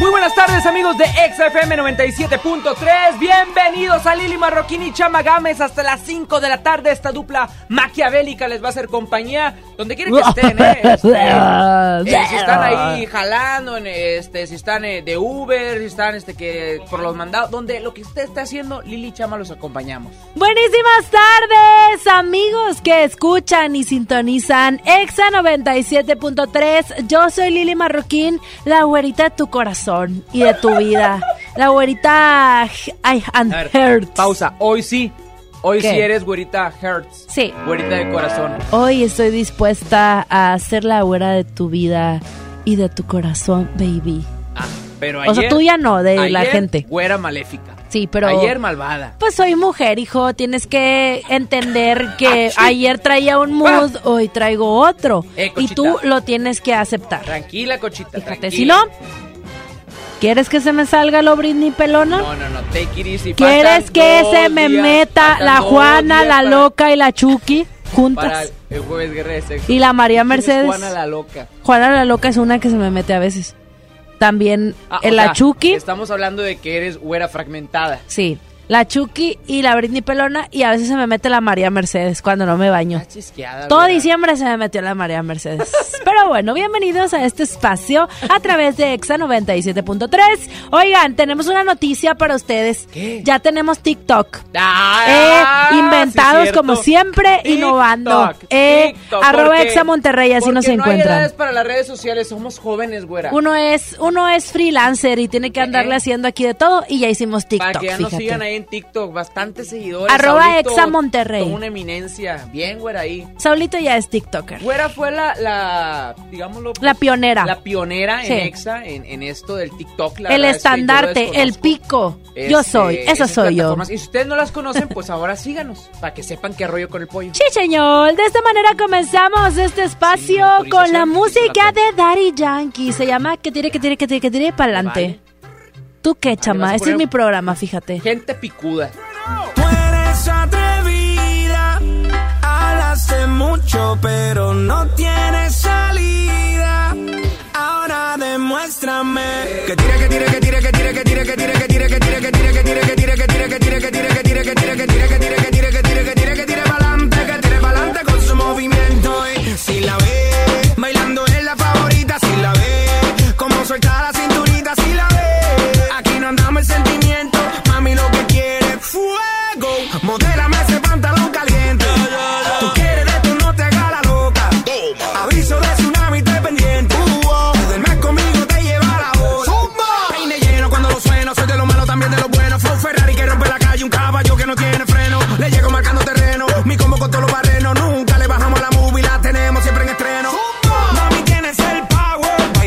Muy buenas tardes amigos de XFM 97.3 Bienvenidos a Lili Marroquín y Chama Gámez. Hasta las 5 de la tarde esta dupla maquiavélica les va a hacer compañía. Donde quieren que estén, ¿eh? Este, eh, si están ahí jalando, este, si están eh, de Uber, si están este, que por los mandados Donde lo que usted está haciendo, Lili y Chama los acompañamos. Buenísimas tardes amigos que escuchan y sintonizan Exa 97.3 Yo soy Lili Marroquín, la güerita de tu corazón y de tu vida. La güerita I and Hertz. Pausa, hoy sí Hoy ¿Qué? sí eres güerita Hertz Sí. Güerita de corazón Hoy estoy dispuesta a ser la güera de tu vida y de tu corazón, baby. Ah, pero O sea, ayer- tuya no, de la ayer, gente. Güera maléfica Sí, pero... Ayer malvada Pues soy mujer, hijo. Tienes que entender que Ah, ayer traía un mood, hoy traigo otro. Eh, y tú lo tienes que aceptar. Tranquila, cochita. Fíjate, si no, ¿quieres que se me salga lo Britney pelona? No, no, no, take it easy. ¿Quieres que se me días, meta la Juana, la para- loca y la Chucky Para juntas? el jueves guerra de sexo. Y la María ¿Quién es Mercedes. Juana la loca. Juana la loca es una que se me mete a veces. También Ah, eh, o la Chucky. Estamos hablando de que eres güera fragmentada. Sí, la Chucky y la Britney pelona y a veces se me mete la María Mercedes cuando no me baño. Todo diciembre se me metió la María Mercedes. Pero bueno, bienvenidos a este espacio a través de Exa 97.3. Oigan, tenemos una noticia para ustedes. ¿Qué? Ya tenemos TikTok. Ah, Eh, inventados sí, como siempre, TikTok, innovando. Eh, TikTok, arroba Exa Monterrey, así nos no hay encuentran. edades para las redes sociales, somos jóvenes, güera. Uno es, uno es freelancer y tiene que andarle Eh. haciendo aquí de todo y ya hicimos TikTok. Para que ya nos sigan ahí en TikTok, bastantes seguidores. Arroba Saulito, Exa Monterrey. toda una eminencia. Bien, güera, ahí. Saulito ya es TikToker. Güera fue la, la digámoslo. pues, La pionera. La pionera Sí. en Exa, en, en esto del TikTok. La el verdad es que estandarte, el pico. yo soy, esa esas soy yo. Y si ustedes no las conocen, pues ahora síganos, para que sepan qué rollo con el pollo. Sí, señor. De esta manera comenzamos este espacio con la música de Daddy Yankee. Se llama Que tire, que tire, que tire, que tire para adelante. ¿Tú qué, chama? Este es mi programa, fíjate. Gente picuda. Tú eres atrevida, hablas de mucho, pero no tienes salida. Ahora demuéstrame que tire, que tire, que tire, que tire, que tire, que tire,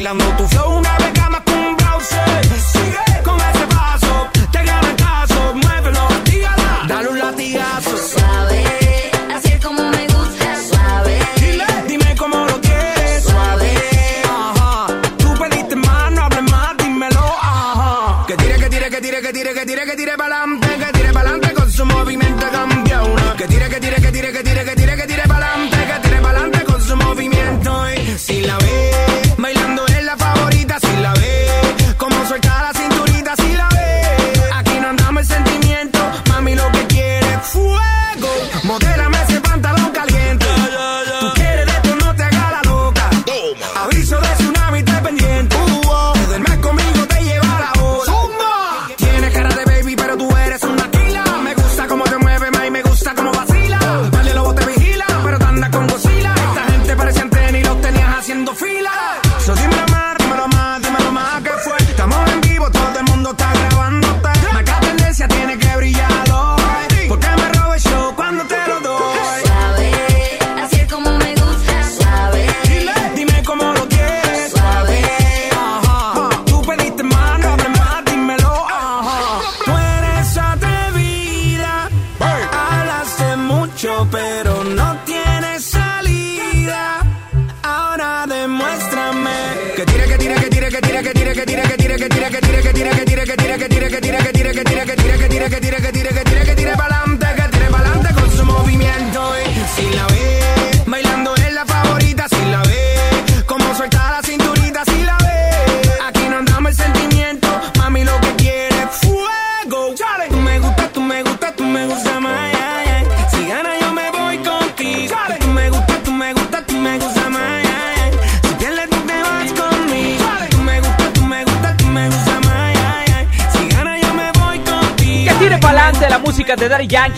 bailando tu flow,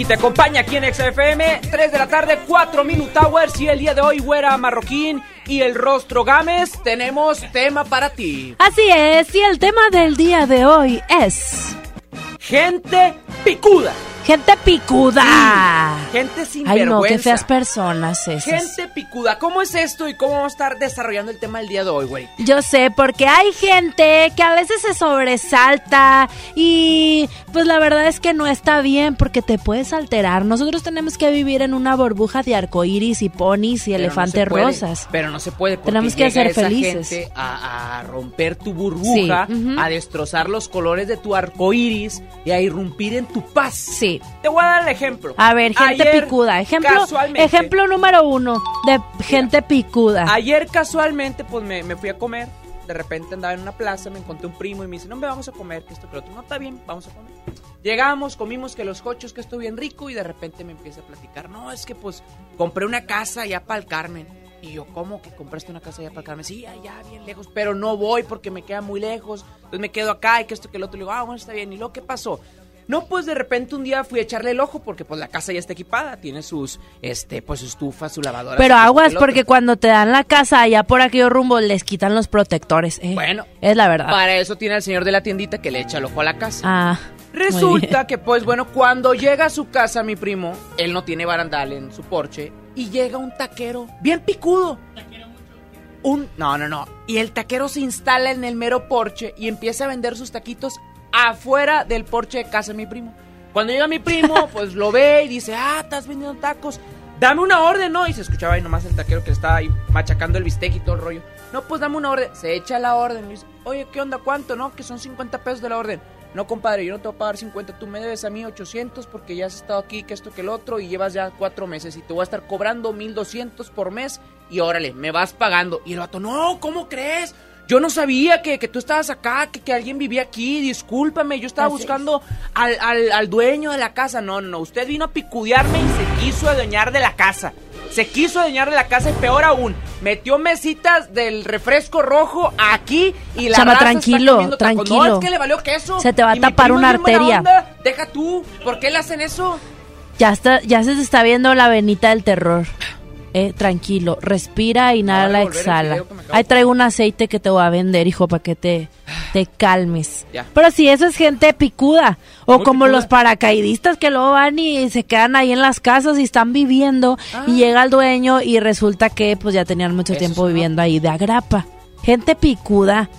Te acompaña aquí en XFM. 3 de la tarde, 4 Minute Hours. Y el día de hoy, Güera Marroquín y el Rostro Gámez, tenemos tema para ti. Así es, y el tema del día de hoy es Gente picuda. gente picuda. Gente sin Ay, no, qué feas personas esas. Gente picuda. ¿Cómo es esto y cómo vamos a estar desarrollando el tema el día de hoy, güey? Yo sé, porque hay gente que a veces se sobresalta y pues la verdad es que no está bien porque te puedes alterar. Nosotros tenemos que vivir en una burbuja de arcoíris y ponis y Pero elefantes puede, rosas. Pero no se puede porque Tenemos que ser felices. gente a, a romper tu burbuja, Sí, a destrozar los colores de tu arco iris y a irrumpir en tu paz. Sí. Te voy a dar el ejemplo. A ver, gente Ayer, picuda. Ejemplo, ejemplo número uno de gente picuda. Ayer casualmente, pues me, me fui a comer. De repente andaba en una plaza, me encontré un primo y me dice, no, me vamos a comer, que esto, que lo otro. No, está bien, vamos a comer. Llegamos, comimos que los cochos, que esto bien rico, y de repente me empieza a platicar, no, es que pues compré una casa allá para el Carmen. Y yo, ¿cómo que compraste una casa allá para el Carmen? Sí, allá, bien lejos, pero no voy porque me queda muy lejos. Entonces me quedo acá y que esto, que el otro. Le digo, ah, bueno, está bien. ¿Y luego qué pasó? No, pues de repente un día fui a echarle el ojo porque pues la casa ya está equipada, tiene sus, este, pues su estufa, su lavadora. Pero su aguas porque cuando te dan la casa allá por aquellos rumbos les quitan los protectores. eh. Bueno, es la verdad. Para eso tiene el señor de la tiendita que le echa el ojo a la casa. Ah. Resulta que, pues bueno, cuando llega a su casa mi primo, él no tiene barandal en su porche, y llega un taquero bien picudo. Un, no, no, no. Y el taquero se instala en el mero porche y empieza a vender sus taquitos afuera del porche de casa de mi primo. Cuando llega mi primo, pues lo ve y dice, ah, estás vendiendo tacos. Dame una orden, ¿no? Y se escuchaba ahí nomás el taquero que estaba ahí machacando el bistec y todo el rollo. No, pues dame una orden. Se echa la orden. Y dice, oye, ¿qué onda? ¿Cuánto? No, que son 50 pesos de la orden. No, compadre, yo no te voy a pagar 50. Tú me debes a mí 800 porque ya has estado aquí, que esto, que el otro. Y llevas ya cuatro meses. Y te voy a estar cobrando 1200 por mes. Y órale, me vas pagando. Y el vato, no, ¿cómo crees? Yo no sabía que, que tú estabas acá, que, que alguien vivía aquí. Discúlpame, yo estaba Así es. buscando al, al, al dueño de la casa. No, no, usted vino a picudearme y se quiso adueñar de la casa. Se quiso adueñar de la casa y peor aún, metió mesitas del refresco rojo aquí y la Chama, tranquilo, tranquilo. No, es que le valió queso. Se te va a tapar una arteria. onda. Deja tú, ¿por qué le hacen eso? Ya está, ya se te está viendo la venita del terror. Eh, tranquilo, respira, inhala, volver el exhala. Ahí traigo un aceite que te voy a vender, hijo, para que te, te calmes. Ya. Pero si eso es gente picuda. O Muy como picuda. los paracaidistas que luego van y se quedan ahí en las casas y están viviendo. Ah. Y llega el dueño y resulta que pues ya tenían mucho Eso tiempo viviendo ahí de agrapa. Gente picuda.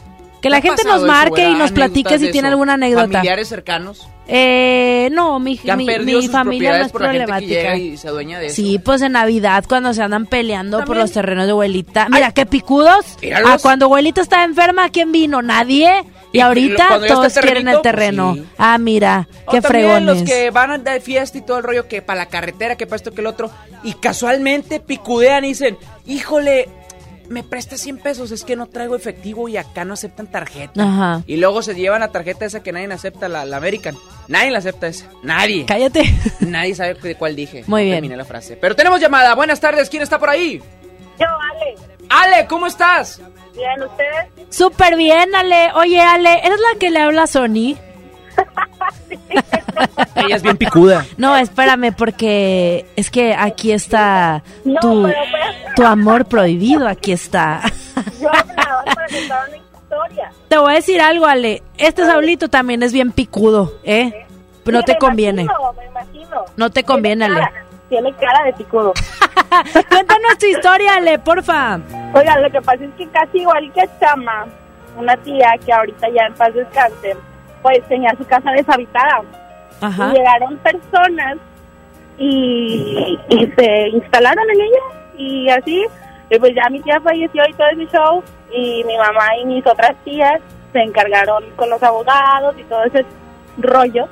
Que la ¿Te ha gente nos marque y nos platique ¿Anécdotas si tiene alguna anécdota. Familiares cercanos Eh, no, mi, que han mi, familia no es problemática. y se adueña de eso. Sí, pues en Navidad cuando se andan peleando por los terrenos de abuelita. Mira, Ay. qué picudos. Míralos. Ah, cuando abuelita estaba enferma, ¿quién vino? Nadie. Y, Y ahorita todos quieren el terreno. pues sí. Ah, mira, O qué fregones. los que van de fiesta y todo el rollo que para la carretera, que para esto, que el otro. Y casualmente picudean y dicen, híjole, me presta 100 pesos, es que no traigo efectivo y acá no aceptan tarjeta. Ajá. Y luego se llevan la tarjeta esa que nadie acepta, la, la American. Nadie la acepta esa. Nadie. Cállate. Nadie sabe de cuál dije. Muy No bien. Terminé la frase. Pero tenemos llamada. Buenas tardes. ¿Quién está por ahí? Yo, Ale. Ale, ¿cómo estás? Bien, ¿ustedes? Súper bien, Ale. Oye, Ale, ¿eres la que le habla a Sony? Ella es bien picuda. No, espérame, porque es que aquí está No, tu, pero pues- tu amor prohibido. Aquí está. Yo hablaba para contar una historia. Te voy a decir algo, Ale. Este Saulito también es bien picudo, ¿eh? Pero no te me conviene. Imagino, me imagino. No te conviene, Tiene Ale. cara- Tiene cara de picudo. Cuéntanos tu historia, Ale, porfa. Oigan, lo que pasa es que casi igual que Chama, una tía que ahorita ya en paz descanse, pues tenía su casa deshabitada. Ajá. Llegaron personas y, y se instalaron en ella y así. Y pues ya mi tía falleció y todo ese show y mi mamá y mis otras tías se encargaron con los abogados y todo ese rollo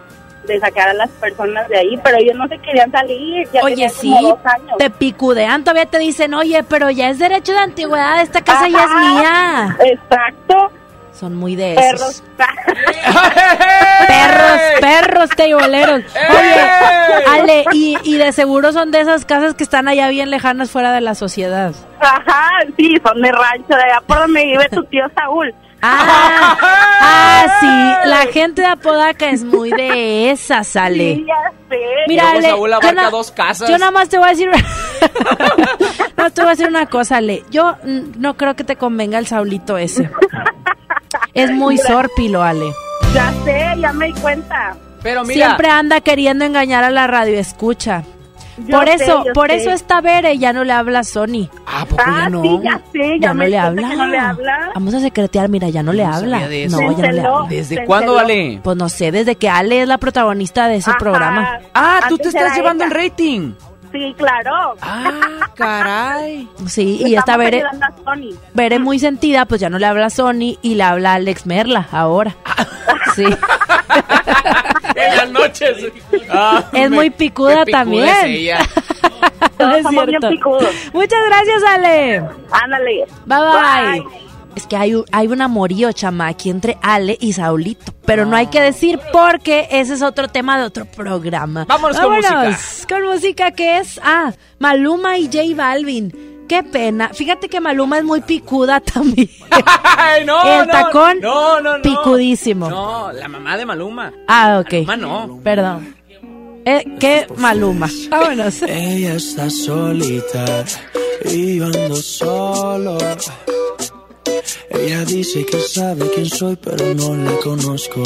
de sacar a las personas de ahí, pero ellos no se querían salir, ya Oye, sí, como dos años. te picudean, todavía te dicen, oye, pero ya es derecho de antigüedad, esta casa ya es mía. Exacto, Son muy de perros. esos. Perros, perros teiboleros. Oye, Ale, y, y de seguro son de esas casas que están allá bien lejanas fuera de la sociedad. Ajá, sí, son de rancho, de allá por donde vive tu tío Saúl. Ah, ah, sí, la gente de Apodaca es muy de esas, Ale. Sí, ya sé. Mira, Ale, Saúl yo, na- dos casas. yo nada más te voy a decir, no te voy a decir una cosa, Ale. Yo mm, no creo que te convenga el Saulito ese. Es muy sórpilo, Ale. Ya sé, ya me di cuenta. Pero mira, Siempre anda queriendo engañar a la radio, escucha. Yo por sé, eso, por sé. eso esta Bere ya no le habla a Sony. ¿a poco Ah, ya no? sí, ya sé, ya, Ya no le habla. que no le habla. Vamos a secretear, mira, ya no le habla. sabía de eso. No, ya no le habla. ¿Desde cuándo. Ale? Pues no sé, desde que Ale es la protagonista de ese Ajá. programa. Ah, tú Antes te estás llevando ella. el rating. Sí, claro. Ah, caray. Sí, y esta Sony. Bere muy sentida, pues ya no le habla a Sony y le habla a Alex Merla ahora. Sí. en las noches. Ah, Es me- muy picuda también. es ella. No Todos es somos bien picudos. Muchas gracias, Ale. Ándale. Bye bye. Es que hay, un- hay un amorío, chama, aquí entre Ale y Saulito. Pero no hay que decir porque ese es otro tema de otro programa. Vámonos con música. Con música que es, ah, Maluma y J Balvin. Qué pena. Fíjate que Maluma es muy picuda también. Ay, no, El no, tacón, no, no, no. picudísimo. No, la mamá de Maluma. Ah, ok. Maluma no. Perdón. Eh, qué Maluma. Vámonos. Ella está solita y yo ando solo. Ella dice que sabe quién soy, pero no la conozco.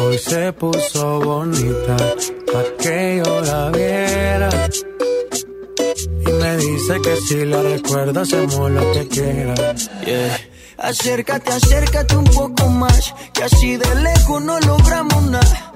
Hoy se puso bonita pa' que yo la viera. Y me dice que si la recuerdo hacemos lo que quiera. Yeah. Acércate, acércate un poco más, que así de lejos no logramos nada.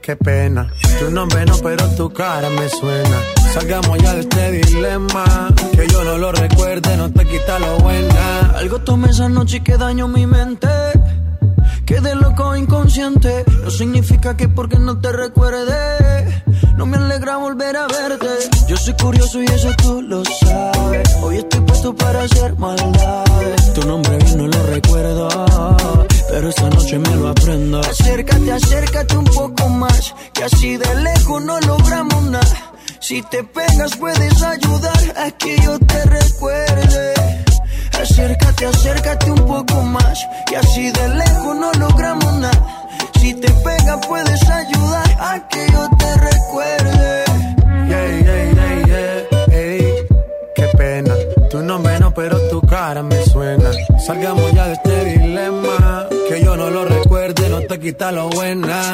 qué pena. Tu nombre no, pero tu cara me suena. Salgamos ya de este dilema. Que yo no lo recuerde, no te quita lo buena. Algo tomé esa noche que daño mi mente. Quedé loco inconsciente. No significa que porque no te recuerde. No me alegra volver a verte. Yo soy curioso y eso tú lo sabes. Hoy estoy puesto para hacer maldades. Tu nombre bien no lo recuerdo. Pero esta noche me lo aprendo. Acércate, acércate un poco más. Que así de lejos no logramos nada. Si te pegas puedes ayudar a que yo te recuerde. Acércate, acércate un poco más. Y así de lejos no logramos nada. Si te pegas puedes ayudar a que yo te recuerde. Yeah, yeah, yeah, yeah. Ey, qué pena. Tu nombre no, pero tu cara me suena. Salgamos ya de este dilema. Que yo no lo recuerde, no te quita lo buena.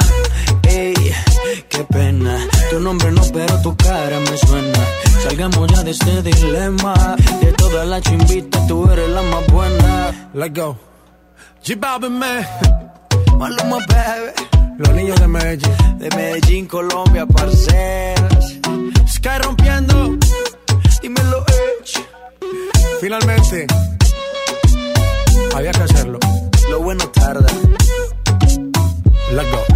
Qué pena. Tu nombre no, pero tu cara me suena. Salgamos ya de este dilema. De todas las chimbitas, tú eres la más buena. Let's go. G Balvin, man. Maluma, baby. Los niños de Medellín. De Medellín, Colombia, parceras. Sky rompiendo. Dímelo, Edge. Finalmente, había que hacerlo. Lo bueno tarda. Let's go.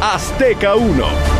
Azteca 1.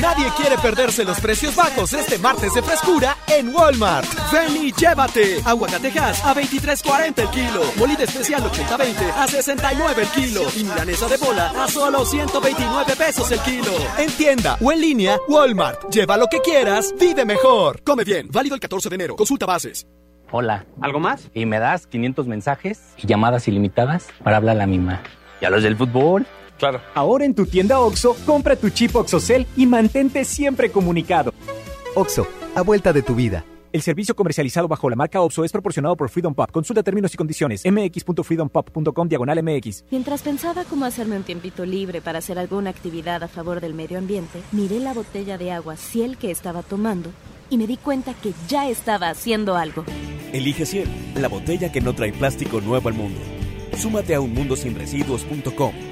Nadie quiere perderse los precios bajos este martes de frescura en Walmart. Ven y llévate. Aguacatejas a 23.40 el kilo. Molida especial 80-20 a 69 el kilo. Y milanesa de bola a solo 129 pesos el kilo. En tienda o en línea, Walmart. Lleva lo que quieras, vive mejor. Come bien. Válido el 14 de enero. Consulta bases. Hola. ¿Algo más? Y me das 500 mensajes y llamadas ilimitadas para hablar a la misma. ¿Y a los del fútbol? Claro. Ahora en tu tienda OXO, compra tu chip OXOCEL y mantente siempre comunicado. OXO, a vuelta de tu vida. El servicio comercializado bajo la marca OPSO es proporcionado por Freedom Pop. Consulta términos y condiciones. mx.freedompop.com diagonal mx. Mientras pensaba cómo hacerme un tiempito libre para hacer alguna actividad a favor del medio ambiente, miré la botella de agua Ciel que estaba tomando y me di cuenta que ya estaba haciendo algo. Elige Ciel, la botella que no trae plástico nuevo al mundo. Súmate a unmundosinresiduos.com.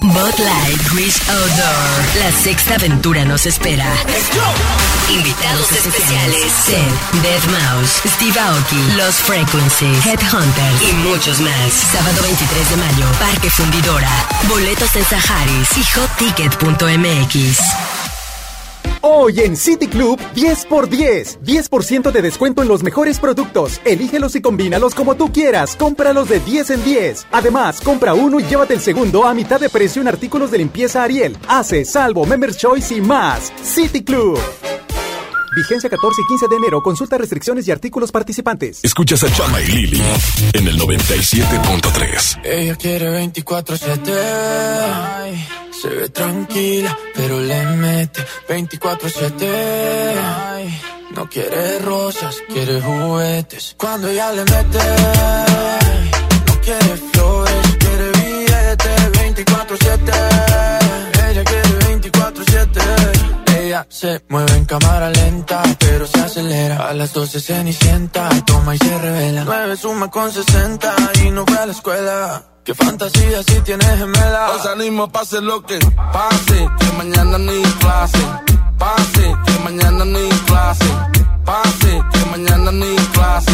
Bot Light Wish Outdoor. La sexta aventura nos espera. Invitados especiales: Seth, Dead Mouse, Steve Aoki, Los Frequencies, Headhunters y muchos más. Sábado 23 de mayo, Parque Fundidora. Boletos en Saharis y hotticket.mx. Hoy en City Club 10 por 10. 10% de descuento en los mejores productos. Elígelos y combínalos como tú quieras. Cómpralos de 10 en 10. Además, compra uno y llévate el segundo a mitad de precio en artículos de limpieza Ariel, Hace, Salvo, Members Choice y más. City Club. Vigencia 14 y 15 de enero. Consulta restricciones y artículos participantes. Escuchas a Chama y Lili en el 97.3. Ella quiere 24-7. Ay, Se ve tranquila, pero le mete 24-7. Ay, No quiere rosas, quiere juguetes. Cuando ella le mete, no quiere Se mueve en cámara lenta, pero se acelera. A las 12 se sienta, toma y se revela. 9 suma con 60 y no fue a la escuela. Qué fantasía si tienes gemela. Hoy salimos, pase lo que pase, que mañana ni clase. Pase, que mañana ni clase. Pase, que mañana ni clase.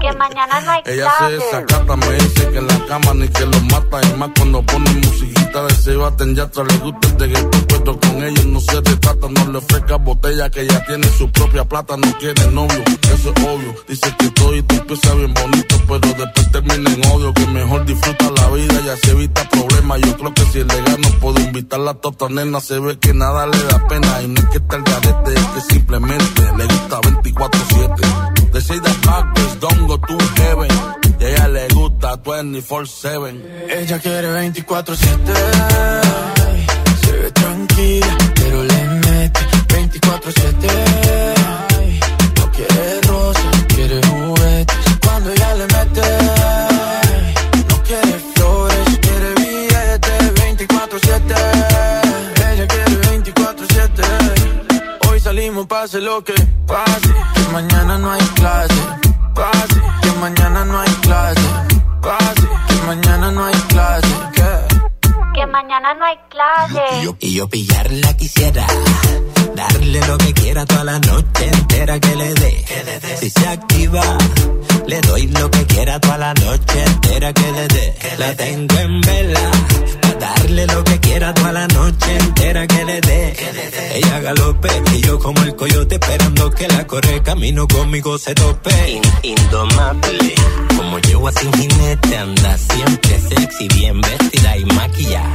Que mañana no hay Ella se desacata, me dice que en la cama ni que lo mata. Y más cuando pone musiquita de se baten ya atrás le gusta el reggaetón, pero con ellos no se retrata. No le ofrezca botella que ya tiene su propia plata. No quiere novio, eso es obvio. Dice que todo y tú empieza bien bonito, pero después termina en odio. Que mejor disfruta la vida, ya se evita problemas. Yo creo que si es legal no puedo invitarla a tota nena. Se ve que nada le da pena. Y no es que esté el garete, es que simplemente le gusta 24-7. De 6 de don't go to heaven. Y ella le gusta 24-7. Ella quiere 24-7. Ay, Se ve tranquila, pero le mete 24-7. Ay, No quiere rosas, quiere juguetes. Cuando ella le Salimos, pase lo que pase. Que mañana no hay clase. Pase, que mañana no hay clase. Pase, que mañana no hay clase. Que mañana no hay clase. Y yo, y yo pillarla quisiera. Darle lo que quiera toda la noche entera que le dé. Si se activa, le doy lo que quiera toda la noche entera que le dé. La tengo en vela. pa' darle lo que quiera toda la noche entera que le dé. Ella galope y yo como el coyote esperando que la corre camino conmigo se tope. In- indomable. Como yo así jinete anda siempre sexy, bien vestida y maquillada.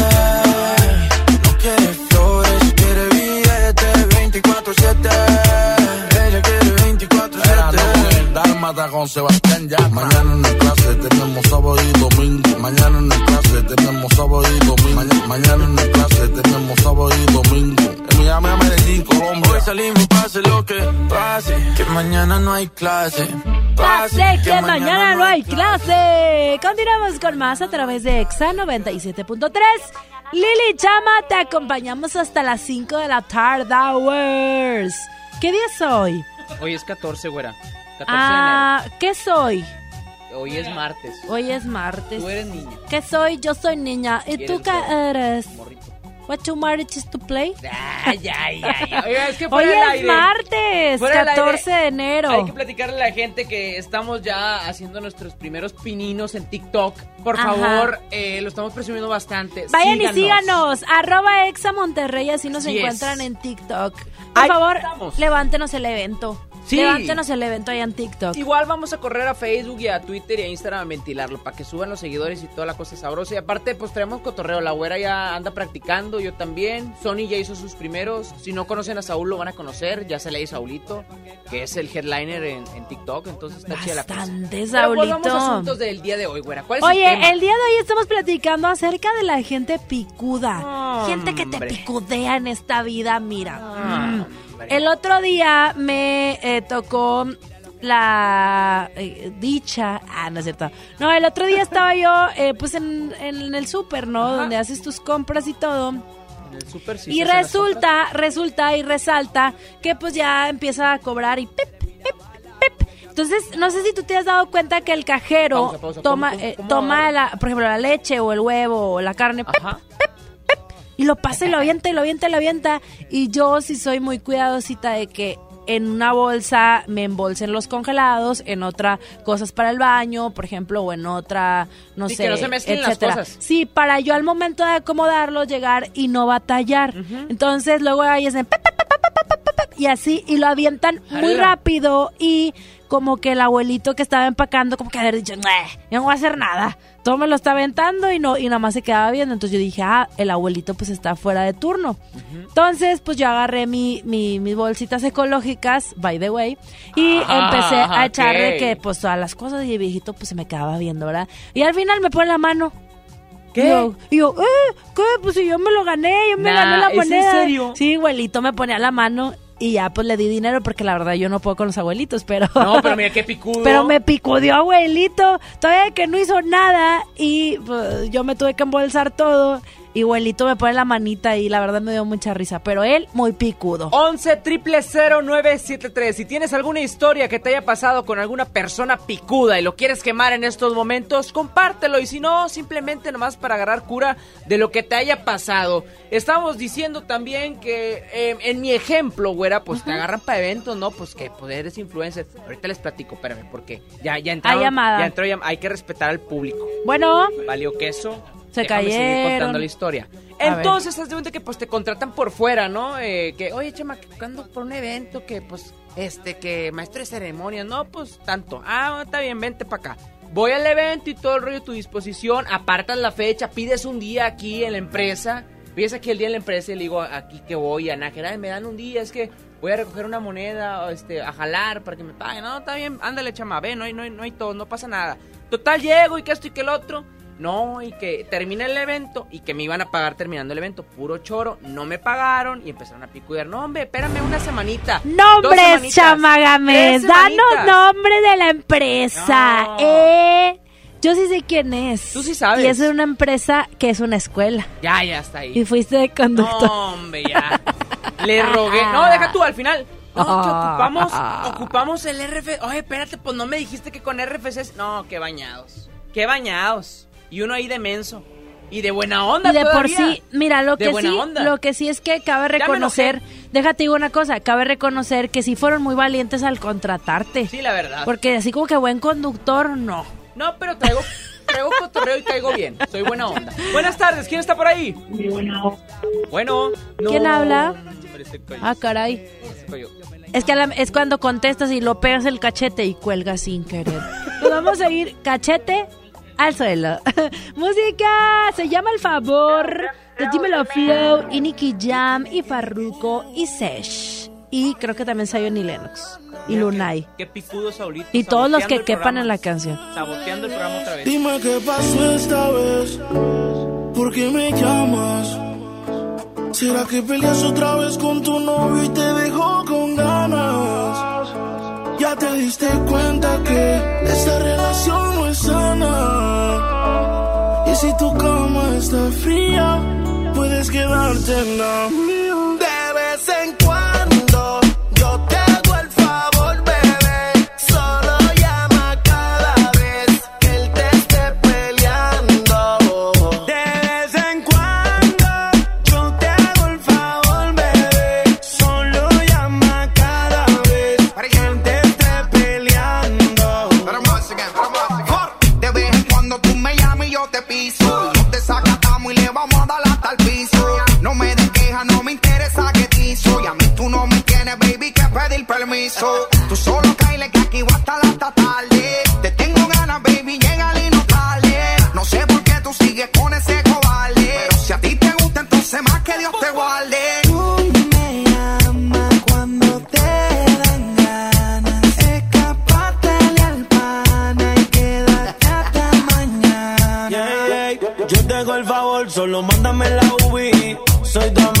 24-7. Ella quiere 24-7. Dálmata con Sebastián ya. Mañana en el clase tenemos sábado y domingo. Mañana en el clase tenemos sábado y domingo. Mañana en el clase tenemos sábado y domingo. En Miami, a Medellín, Colombia. Hoy salimos, pase lo que pase. Que mañana no hay clase. Pase que mañana no hay clase. Continuamos con más a través de Exa 97.3. Lili Chama, te acompañamos hasta las 5 de la tarde. Hours. ¿Qué día es hoy? Hoy es 14, güera. 14 Ah, ¿qué soy? Hoy es martes. Hoy es martes. Tú eres niña. ¿Qué soy? Yo soy niña. ¿Y tú Eres qué eres? What you marriages to play? Ay, ay, ay. Oiga, es que Hoy del es aire. martes, Fuera del 14 aire, de enero. Hay que platicarle a la gente que estamos ya haciendo nuestros primeros pininos en TikTok. Por Ajá. favor, eh, lo estamos presumiendo bastante. Vayan Síganos. y síganos, arroba exa Monterrey, así nos Así es. encuentran en TikTok. Por Ahí favor, estamos. levántenos el evento. Sí. Levántenos el evento allá en TikTok. Igual vamos a correr a Facebook y a Twitter y a Instagram a ventilarlo para que suban los seguidores y toda la cosa sabrosa. Y aparte, pues traemos cotorreo. La güera ya anda practicando, yo también. Sony ya hizo sus primeros. Si no conocen a Saúl, lo van a conocer. Ya se le hizo Saulito, que es el headliner en, en TikTok. Entonces está chida la cosa. Bastante, Pero volvamos Saulito. a asuntos del día de hoy, güera. ¿Cuál es el Oye, tema? el día de hoy estamos platicando acerca de la gente picuda. Gente que te picudea en esta vida, mira. Mm. El otro día me eh, tocó la eh, dicha. Ah, no es cierto. No, el otro día estaba yo, eh, pues en, en el súper, ¿no? Donde haces tus compras y todo. En el súper sí y resulta, resulta y resalta que pues ya empieza a cobrar y pip, pip, pip. Entonces, no sé si tú te has dado cuenta que el cajero Pausa, pausa. toma, ¿Cómo, cómo, eh, cómo toma la, por ejemplo, la leche o el huevo o la carne, pip, Ajá. Y lo pasa y lo avienta y lo avienta y lo avienta. Y yo sí soy muy cuidadosita de que en una bolsa me embolsen los congelados, en otra cosas para el baño, por ejemplo, o en otra, no Sí, sé, que no se mezclen las etcétera. cosas. Sí, para yo al momento de acomodarlo llegar y no batallar. Entonces luego ahí es de y así, y lo avientan muy rápido y como que el abuelito que estaba empacando, como que haber dicho, yo no voy a hacer nada. Todo me lo está aventando y no, y nada más se quedaba viendo. Entonces yo dije, ah, el abuelito pues está fuera de turno. Entonces, pues yo agarré mi, mi, mis bolsitas ecológicas, by the way, y empecé a echarle que pues todas las cosas y el viejito pues se me quedaba viendo, ¿verdad? Y al final me pone la mano ¿Qué? Y yo, y yo, eh, ¿qué? Pues si yo me lo gané, yo me Nah, gané la ¿es en moneda. serio? Sí, abuelito me ponía la mano y ya pues le di dinero porque la verdad yo no puedo con los abuelitos, pero... No, pero mira qué picudo. Pero me picudió abuelito, todavía que no hizo nada y pues, yo me tuve que embolsar todo y abuelito me pone la manita y la verdad me dio mucha risa, pero él muy picudo. 11 triple 0973. Si tienes alguna historia que te haya pasado con alguna persona picuda y lo quieres quemar en estos momentos, compártelo. Y si no, simplemente nomás para agarrar cura de lo que te haya pasado. Estamos diciendo también que eh, en mi ejemplo, güera, pues te agarran para eventos, ¿no? Pues que pues eres influencer. Ahorita les platico, espérame, porque ya, ya entraron. Hay llamada. Ya entró, llam- hay que respetar al público. Bueno, Valió queso. Se Déjame seguir cayeron. contando la historia. A. Entonces, haz de cuenta que pues te contratan por fuera, ¿no? Eh, que, oye, chama, que ando por un evento que, pues, este, que maestro de ceremonias, no, pues, tanto. Ah, está bien, vente para acá. Voy al evento y todo el rollo a tu disposición, apartas la fecha, pides un día aquí en la empresa, pides aquí el día en la empresa y le digo aquí que voy a Nájera, "Ay, me dan un día, es que voy a recoger una moneda, o, este, a jalar para que me paguen. No, está bien, ándale, chama, ve, no hay, no hay, no hay todo, no pasa nada. Total, llego y que esto y que el otro. No, y que termina el evento y que me iban a pagar terminando el evento. Puro choro, no me pagaron y empezaron a picudear. No, hombre, espérame una semanita. Nombres, chamagames. Danos semanitas". nombre de la empresa. No. Eh, yo sí sé quién es. Tú sí sabes. Y es una empresa que es una escuela. Ya, ya está ahí. Y fuiste de conductor. No, hombre, ya. Le rogué. No, deja tú al final. No, que ocupamos, ocupamos el RFC. Oye, espérate, pues no me dijiste que con RFC. No, qué bañados. Qué bañados. Y uno ahí de menso. Y de buena onda Y de por sí, mira, lo De que buena sí, onda. lo que sí es que cabe reconocer, déjate digo una cosa, cabe reconocer que sí fueron muy valientes al contratarte. Sí, la verdad. Porque así como que buen conductor, no. No, pero traigo, traigo cotorreo y caigo bien. Soy buena onda. Buenas tardes, ¿quién está por ahí? Bueno. no, ¿Quién habla? Ah, caray. Es que a la- es cuando contestas y lo pegas el cachete y cuelgas sin querer. Nos vamos a ir cachete al suelo. Música, se llama El Favor, de Dímelo Flow, y Nicky Jam, y Farruko, y Sesh. Y creo que también Zion y Lennox, y Lunay. Qué picudo Saulito. Y todos los que quepan programa. en la canción. Saboteando el programa otra vez. Dime qué pasó esta vez, ¿por qué me llamas? ¿Será que peleas otra vez con tu novio y te dejó con ganas? Ya te diste cuenta que esta relación Y si tu cama está fría, puedes quedarte en la mía. Permiso. Tú solo caile que aquí voy hasta la hasta tarde. Te tengo ganas, baby, llega y no tarde. No sé por qué tú sigues con ese cobarde. Pero si a ti te gusta, entonces más que Dios te guarde. me llamas cuando te dan ganas. Escapátele al pana y quédate hasta mañana. Yo te hago el favor, solo mándame la UBI. Soy tu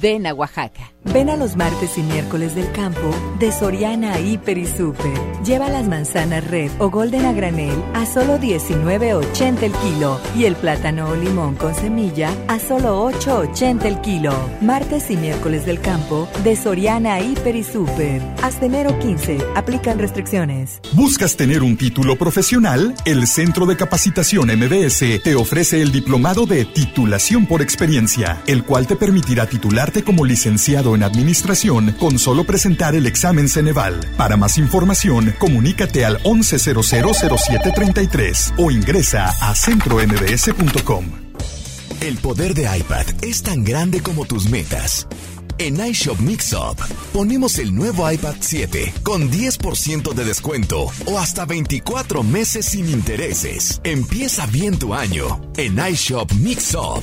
Ven a Oaxaca. Ven a los martes y miércoles del campo de Soriana Hiper y Super. Lleva las manzanas red o golden a granel a solo 19.80 el kilo y el plátano o limón con semilla a solo 8.80 el kilo. Martes y miércoles del campo de Soriana Hiper y Super. Hasta enero 15. Aplican restricciones. ¿Buscas tener un título profesional? El Centro de Capacitación MBS te ofrece el diplomado de titulación por experiencia, el cual te permitirá como licenciado en administración con solo presentar el examen Ceneval. Para más información, comunícate al 11000733 o ingresa a centrombs.com. El poder de iPad es tan grande como tus metas. En iShop Mixup ponemos el nuevo iPad 7 con 10% de descuento o hasta 24 meses sin intereses. Empieza bien tu año en iShop Mixup.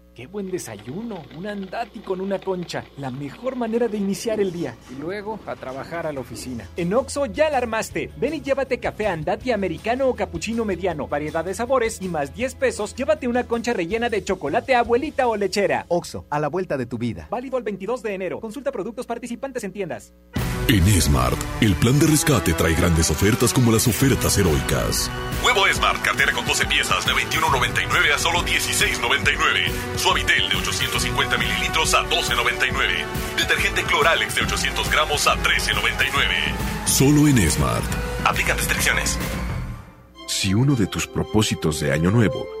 Qué buen desayuno, un andati con una concha, la mejor manera de iniciar el día. Y luego a trabajar a la oficina. En Oxo ya la armaste. Ven y llévate café andati americano o cappuccino mediano, variedad de sabores y más 10 pesos, llévate una concha rellena de chocolate abuelita o lechera. Oxo, a la vuelta de tu vida. Válido el 22 de enero. Consulta productos participantes en tiendas. En Smart, el plan de rescate trae grandes ofertas como las ofertas heroicas. Huevo Smart, cartera con 12 piezas de 21.99 a solo 16.99. Suavitel de 850 mililitros a 12.99. Detergente Cloralex de 800 gramos a 13.99. Solo en Smart. Aplican restricciones. Si uno de tus propósitos de año nuevo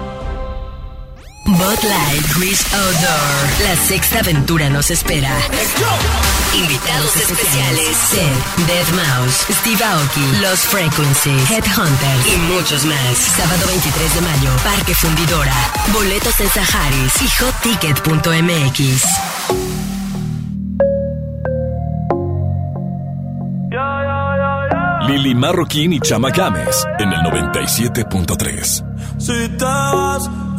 Bud Light Chris Outdoor. La sexta aventura nos espera. Invitados especiales: Seth, Dead Mouse, Steve Aoki, Los Frequencies, Headhunter y muchos más. Sábado 23 de mayo, Parque Fundidora. Boletos en Saharis y hotticket.mx. Lili Marroquín y Chama Games en el 97.3. Si te vas,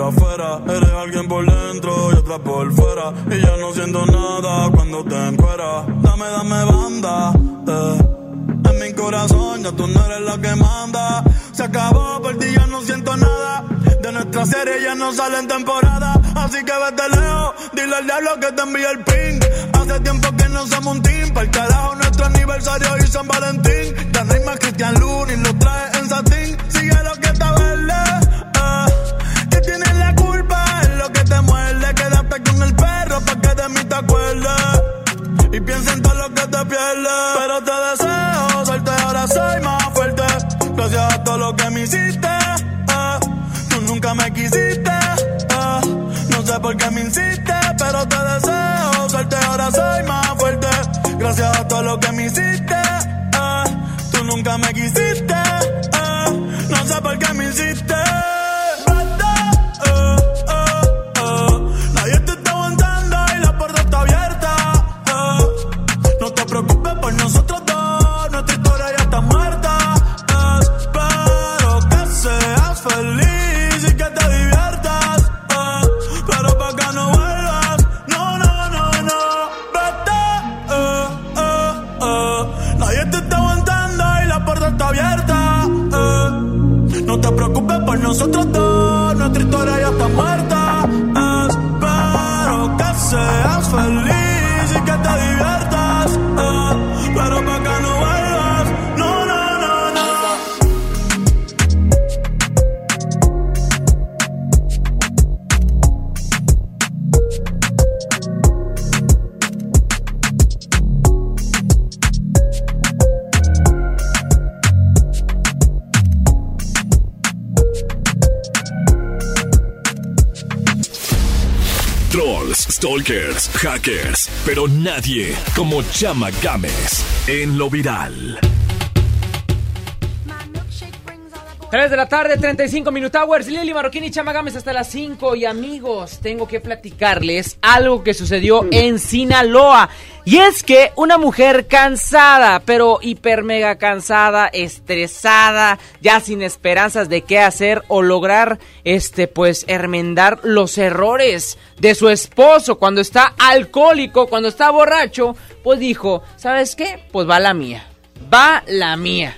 Afuera Eres alguien por dentro y otra por fuera. Y ya no siento nada cuando te encueras Dame, dame banda eh. En mi corazón ya tú no eres la que manda. Se acabó, por ti ya no siento nada. De nuestra serie ya no sale en temporada. Así que vete lejos, dile al diablo que te envíe el ping. Hace tiempo que no somos un team Para el carajo nuestro aniversario y San Valentín. Cristian hiciste. eh. Tú nunca me quisiste. eh. No sé por qué me insiste, pero te deseo suerte, ahora soy más fuerte. Gracias a todo lo que me hiciste. eh. Tú nunca me quisiste. Nadie como Chama Games en lo viral. 3 de la tarde, 35 Minute Hours. Lili Marroquín y Chama Gámez hasta las 5. Y amigos, tengo que platicarles algo que sucedió en Sinaloa. Y es que una mujer cansada, pero hiper mega cansada, estresada, ya sin esperanzas de qué hacer o lograr, este, pues, hermendar los errores de su esposo cuando está alcohólico, cuando está borracho, pues dijo, ¿sabes qué? Pues va la mía. Va la mía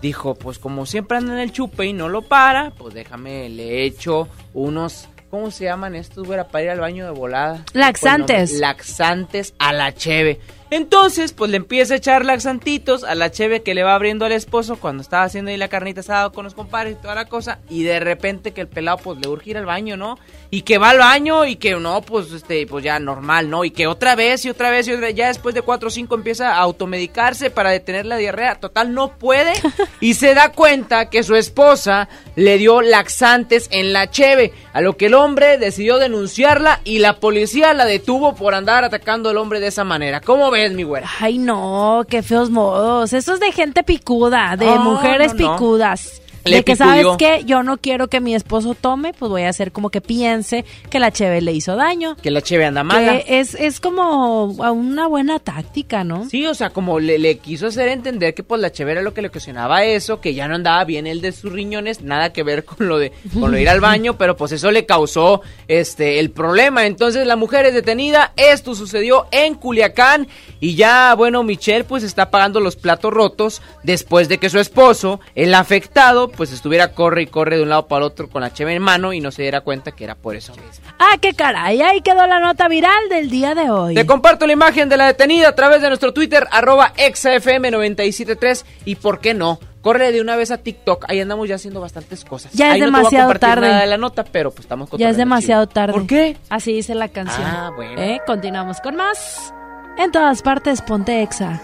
dijo, pues como siempre anda en el chupe y no lo para, pues déjame, le echo unos, ¿cómo se llaman estos? Para ir al baño de volada. Laxantes. Pues, no, laxantes a la cheve. Entonces, pues le empieza a echar laxantitos a la cheve que le va abriendo al esposo cuando estaba haciendo ahí la carnita asada con los compadres y toda la cosa. Y de repente que el pelado pues le urge ir al baño, ¿no? Y que va al baño y que no, pues este, pues ya normal, ¿no? Y que otra vez y otra vez y otra vez, ya después de cuatro o cinco empieza a automedicarse para detener la diarrea. Total, no puede. y se da cuenta que su esposa le dio laxantes en la cheve. A lo que el hombre decidió denunciarla y la policía la detuvo por andar atacando al hombre de esa manera. ¿Cómo ves, mi güera? Ay, no, qué feos modos. Eso es de gente picuda, de No, mujeres no, picudas. De que sabes que yo no quiero que mi esposo tome, pues voy a hacer como que piense que la cheve le hizo daño. Que la cheve anda mala. Que es, es como una buena táctica, ¿no? Sí, o sea, como le, le quiso hacer entender que pues la cheve era lo que le ocasionaba eso, que ya no andaba bien el de sus riñones, nada que ver con lo de con lo de ir al baño, pero pues eso le causó este el problema. Entonces la mujer es detenida, esto sucedió en Culiacán y ya bueno, Michelle pues está pagando los platos rotos después de que su esposo, el afectado, pues estuviera corre y corre de un lado para el otro con la cheve en mano y no se diera cuenta que era por eso mismo. Ah, qué caray, ahí quedó la nota viral del día de hoy. Te comparto la imagen de la detenida a través de nuestro Twitter, arroba exafm973. Y por qué no, corre de una vez a TikTok. Ahí andamos ya haciendo bastantes cosas. Ya es Ahí no te voy a demasiado compartir tarde. nada de la nota, pero pues estamos Ya es demasiado chido. tarde. ¿Por qué? Así dice la canción. Ah, bueno. ¿Eh? Continuamos con más. En todas partes, ponte exa.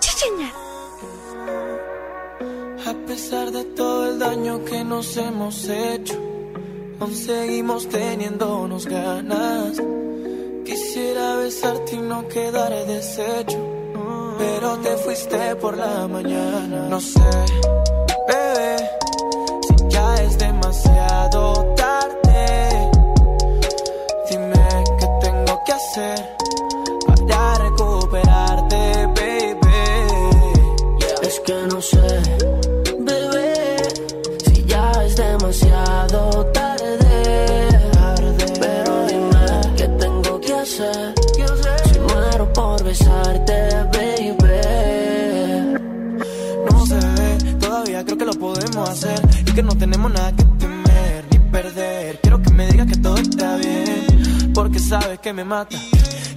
Chichiña. A pesar de todo el daño que nos hemos hecho, aún seguimos teniéndonos ganas. Quisiera besarte y no quedar deshecho, pero te fuiste por la mañana. No sé, bebé, si ya es demasiado tarde. Dime qué tengo que hacer para recuperarte, baby. Es que no sé, y que no tenemos nada que temer ni perder. Quiero que me digas que todo está bien, porque sabes que me mata.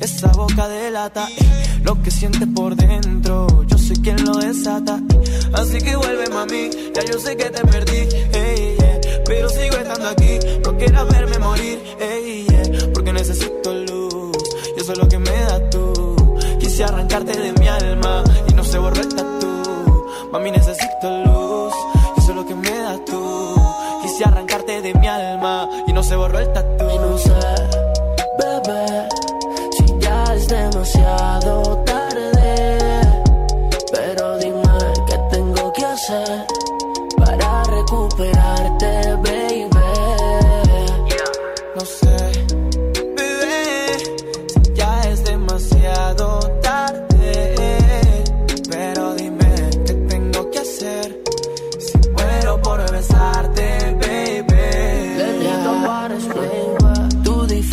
Esa boca delata eh, lo que sientes por dentro. Yo soy quien lo desata. Eh. Así que vuelve, mami. Ya yo sé que te perdí. Eh, Pero sigo estando aquí. No quieras verme morir. Eh, porque necesito luz. Y eso es lo que me da tú. Quise arrancarte de mi alma y no se borró el tatu. Mami, necesito luz. Y no sé, bebé, si ya es demasiado tarde. Pero dime qué tengo que hacer para recuperarte, baby.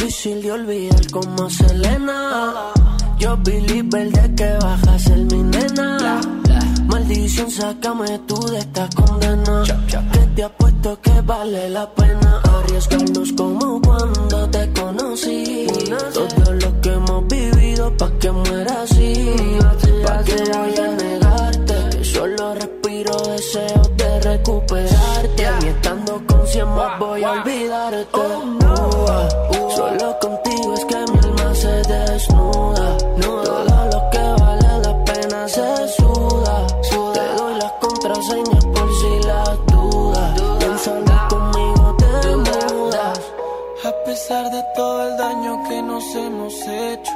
Difícil de olvidar como Selena. Yo believer de que bajas el mi nena. Maldición, sácame tú de esta condena. Que te apuesto que vale la pena arriesgarnos como cuando te conocí. Todo lo que hemos vivido pa' que muera así. Pa' que voy a negarte. Solo respiro deseos de recuperarte. Ni estando con cien más voy a olvidarte. Uh, Solo contigo es que mi alma se desnuda. Todo lo que vale la pena se suda. Te doy las contraseñas por si las dudas. Tan conmigo te mudas. A pesar de todo el daño que nos hemos hecho,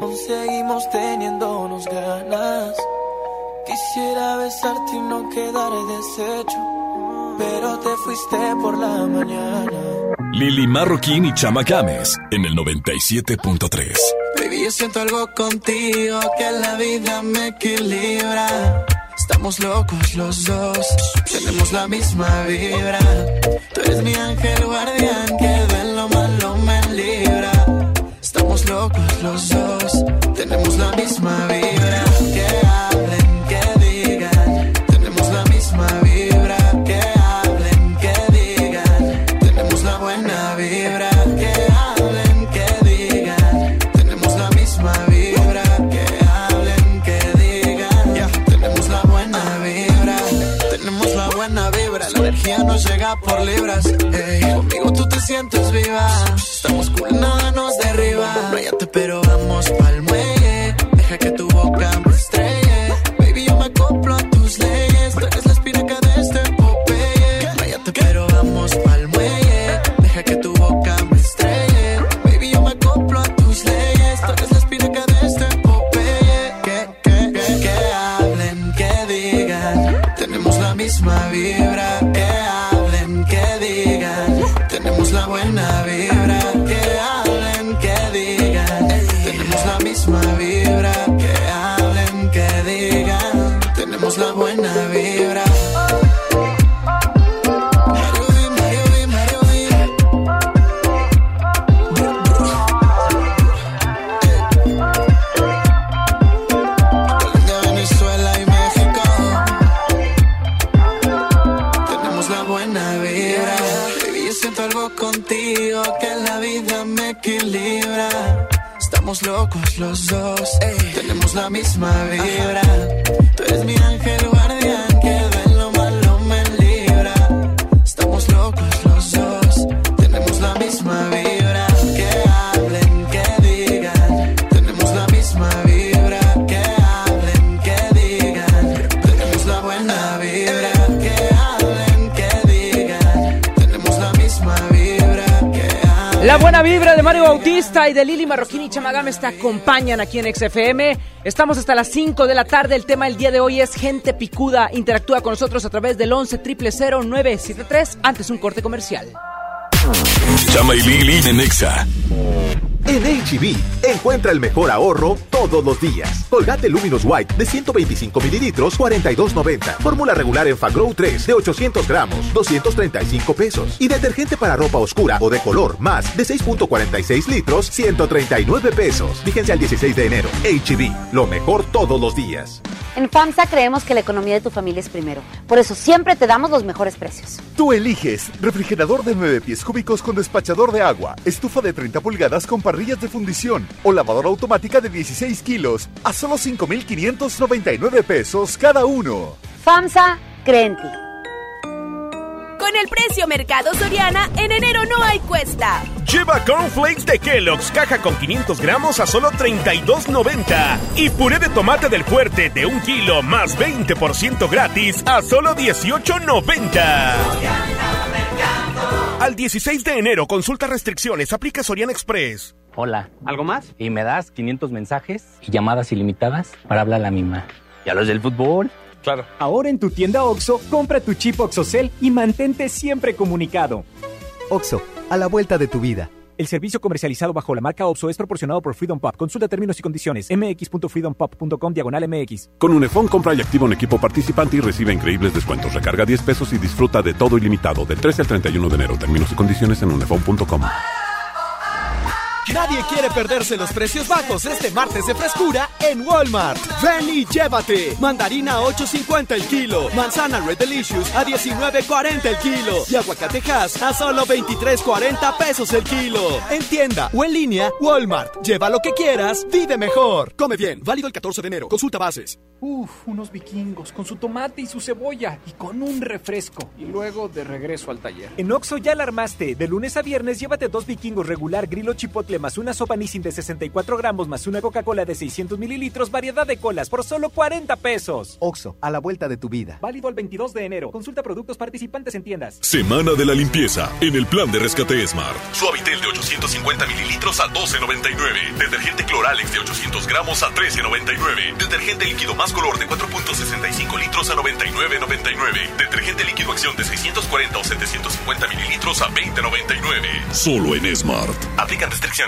aún seguimos teniéndonos ganas. Quisiera besarte y no quedar deshecho, pero te fuiste por la mañana. Lili Marroquín y Chama Games en el 97.3. Baby, yo siento algo contigo que la vida me equilibra. Estamos locos los dos, tenemos la misma vibra. Tú eres mi ángel guardián que de lo malo me libra. Estamos locos los dos, tenemos la misma vibra. Por libras. Conmigo tú te sientes viva. Estamos cool, nada nos derriba. Misma vibra. Tú eres mi ángel guardián que de lo malo me libra. Estamos locos los dos, tenemos la misma vibra. Que hablen, que digan, tenemos la misma vibra. Que hablen, que digan, tenemos la buena vibra. Que hablen, que digan, tenemos la misma vibra. Que hablen, La buena vibra de Mario Bautista y de Lili Marroquín y Chamagames te acompañan aquí en XFM. Estamos hasta las 5 de la tarde. El tema del día de hoy es gente picuda. Interactúa con nosotros a través del 11 973 antes un corte comercial. Chama y Lili de Nexa. En HB, encuentra el mejor ahorro todos los días. Colgate Luminous White de 125 mililitros, 42.90. Fórmula regular en Fagrow 3 de 800 gramos, 235 pesos. Y detergente para ropa oscura o de color más de 6.46 litros, 139 pesos. Fíjense al 16 de enero. HB, lo mejor todos los días. En FAMSA creemos que la economía de tu familia es primero. Por eso siempre te damos los mejores precios. Tú eliges refrigerador de 9 pies cúbicos con despachador de agua, estufa de 30 pulgadas con parrillas de fundición o lavadora automática de 16 kilos a solo 5,599 pesos cada uno. FAMSA cree en ti. Con el precio Mercado Soriana, en enero no hay cuesta. Lleva cornflakes de Kellogg's caja con 500 gramos a solo 32.90 y puré de tomate del fuerte de un kilo más 20% gratis a solo 18.90. Al 16 de enero, consulta restricciones, aplica Sorian Express. Hola. ¿Algo más? Y me das 500 mensajes y llamadas ilimitadas para hablar a la misma. ¿Y a los del fútbol? Claro. Ahora en tu tienda OXO, compra tu chip OXOCEL y mantente siempre comunicado. OXO, a la vuelta de tu vida. El servicio comercializado bajo la marca OPSO es proporcionado por Freedom Pop. Consulta términos y condiciones. mx.freedompop.com diagonal mx. Con Unifón compra y activa un equipo participante y recibe increíbles descuentos. Recarga 10 pesos y disfruta de todo ilimitado del 13 al 31 de enero. Términos y condiciones en unifón.com. Nadie quiere perderse los precios bajos este martes de frescura en Walmart. Ven y llévate. Mandarina a 8.50 el kilo. Manzana Red Delicious a 19.40 el kilo. Y aguacatejas a solo 23.40 pesos el kilo. En tienda o en línea, Walmart. Lleva lo que quieras, vive mejor. Come bien. Válido el 14 de enero. Consulta bases. Uf, unos vikingos con su tomate y su cebolla y con un refresco. Y luego de regreso al taller. En Oxo ya la armaste. De lunes a viernes llévate dos vikingos regular, grilo chipotle más una sopa Nissin de 64 gramos más una Coca-Cola de 600 mililitros, variedad de colas por solo 40 pesos. Oxo, a la vuelta de tu vida. Válido el 22 de enero. Consulta productos participantes en tiendas. Semana de la limpieza en el plan de rescate Smart. Suavitel de 850 mililitros a 12.99. Detergente Cloralex de 800 gramos a 13.99. Detergente líquido más color de 4.65 litros a 99.99. Detergente líquido acción de 640 o 750 mililitros a 20.99. Solo en Smart. Aplican restricciones.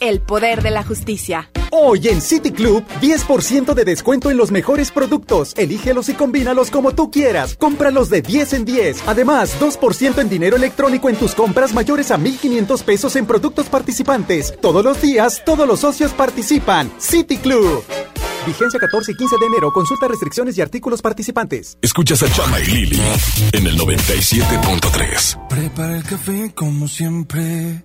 El poder de la justicia. Hoy en City Club, 10% de descuento en los mejores productos. Elígelos y combínalos como tú quieras. Cómpralos de 10 en 10. Además, 2% en dinero electrónico en tus compras mayores a 1,500 pesos en productos participantes. Todos los días, todos los socios participan. City Club. Vigencia 14 y 15 de enero. Consulta restricciones y artículos participantes. Escuchas a Chama y Lili en el 97.3. Prepara el café como siempre.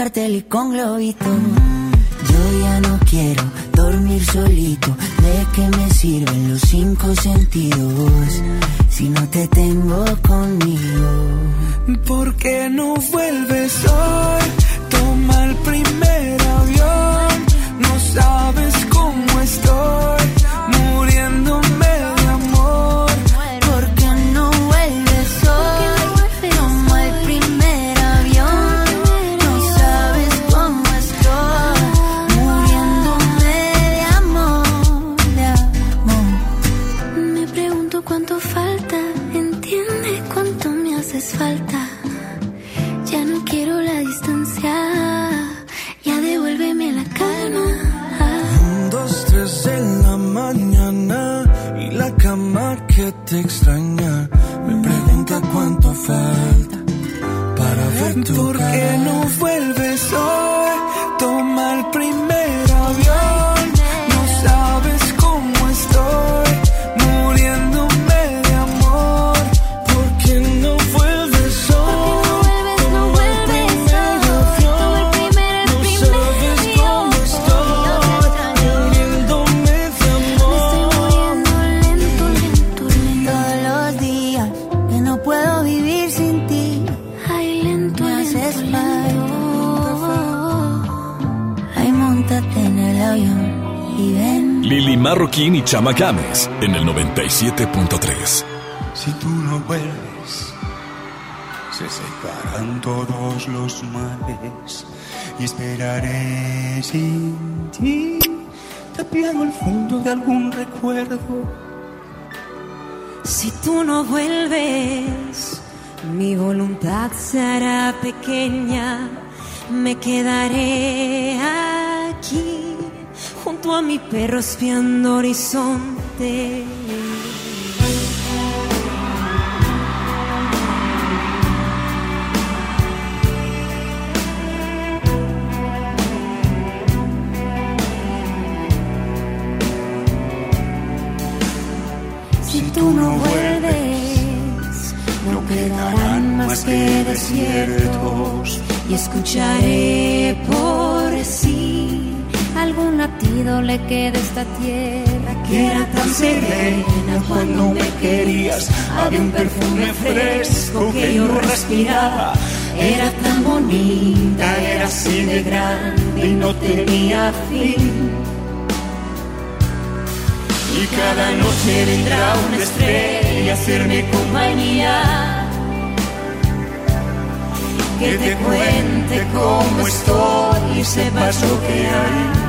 Cartel y con globito. Yo ya no quiero dormir solito. ¿De qué me sirven los cinco sentidos si no te tengo conmigo? ¿Por qué no vuelves hoy? Chama Games en el 97.3. Si tú no vuelves, se separan todos los males y esperaré sin ti, tapiado el fondo de algún recuerdo. Si tú no vuelves, mi voluntad se hará pequeña. Me quedaré mi perro espiando horizonte. Latido le queda esta tierra que era tan serena cuando me querías. Había un perfume fresco que yo respiraba. Era tan bonita, era así de grande y no tenía fin. Y cada noche vendrá una estrella a hacerme compañía. Que te cuente cómo estoy y sepas lo que hay.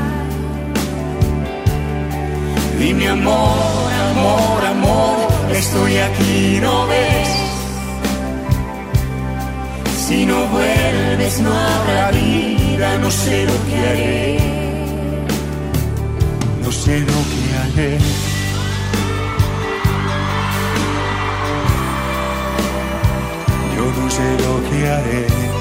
Dime amor, amor, amor, estoy aquí, ¿no ves? Si no vuelves no habrá vida, no sé lo que haré. No sé lo que haré. Yo no sé lo que haré.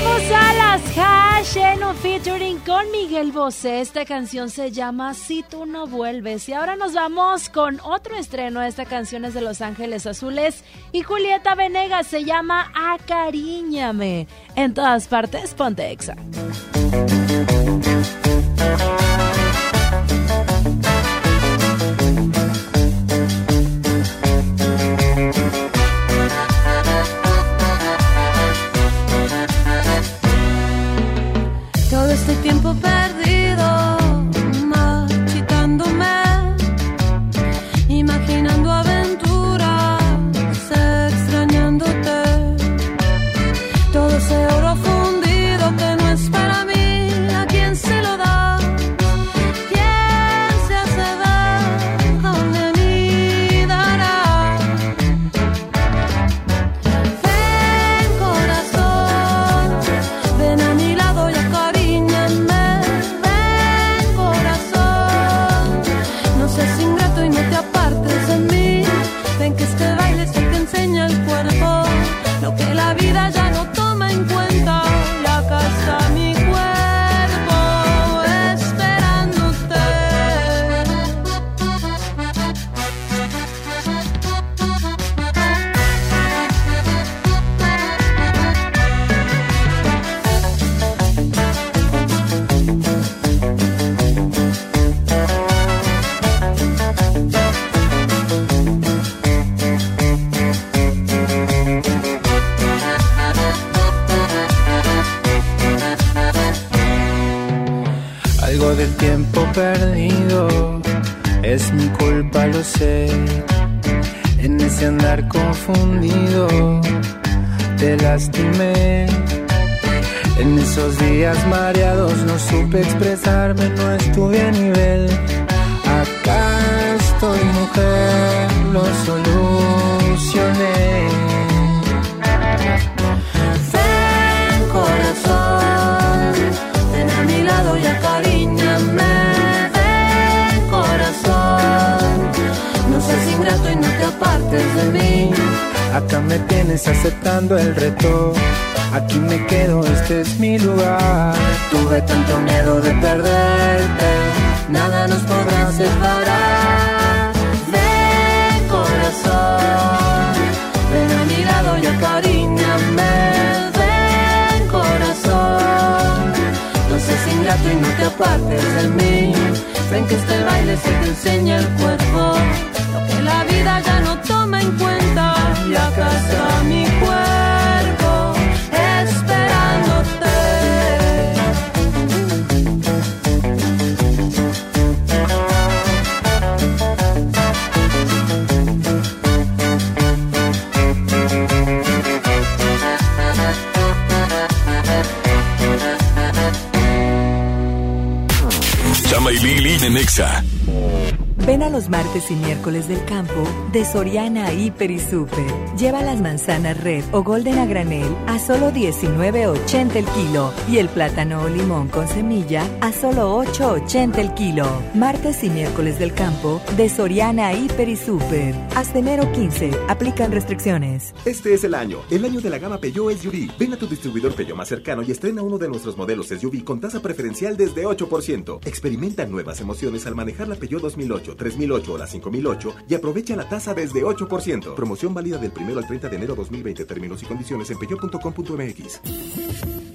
Con Miguel Bosé. Esta canción se llama Si tú no vuelves. Y ahora nos vamos con otro estreno. Esta canción es de Los Ángeles Azules y Julieta Venegas se llama Acariñame. En todas partes, ponte exa. Tuve tanto miedo de perderte, nada nos podrá separar. Ven corazón, ven a mi lado y acariñame. Ven corazón, no seas ingrato y no te apartes de mí. Ven que este baile se te enseña el cuerpo, lo que la vida ya no toma en cuenta. Y acá está mi cuerpo y Lili en. Ven a los martes y miércoles del campo de Soriana Hiper y Super. Lleva las manzanas red o golden a granel a solo 19.80 el kilo y el plátano o limón con semilla a solo 8.80 el kilo. Martes y miércoles del campo de Soriana Hiper y Super. Hasta enero 15. Aplican restricciones. Este es el año, el año de la gama Peugeot SUV. Ven a tu distribuidor Peugeot más cercano y estrena uno de nuestros modelos SUV con tasa preferencial desde 8%. Experimenta nuevas emociones al manejar la Peugeot 2008, 3008 o la 5008 y aprovecha la tasa desde 8%. Promoción válida del 1 al 30 de enero 2020. Términos y condiciones en peugeot.com.mx.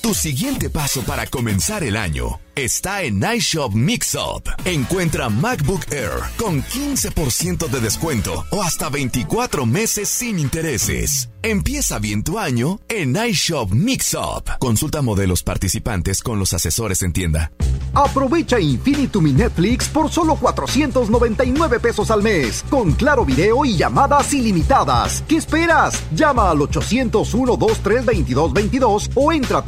Tu siguiente paso para comenzar el año está en iShop Mix Up. Encuentra MacBook Air con 15% de descuento o hasta 24 meses sin intereses. Empieza bien tu año en iShop Mix Up. Consulta modelos participantes con los asesores en tienda. Aprovecha Infinitum y Netflix por solo 499 pesos al mes, con claro video y llamadas ilimitadas. ¿Qué esperas? Llama al 801-23222 o entra a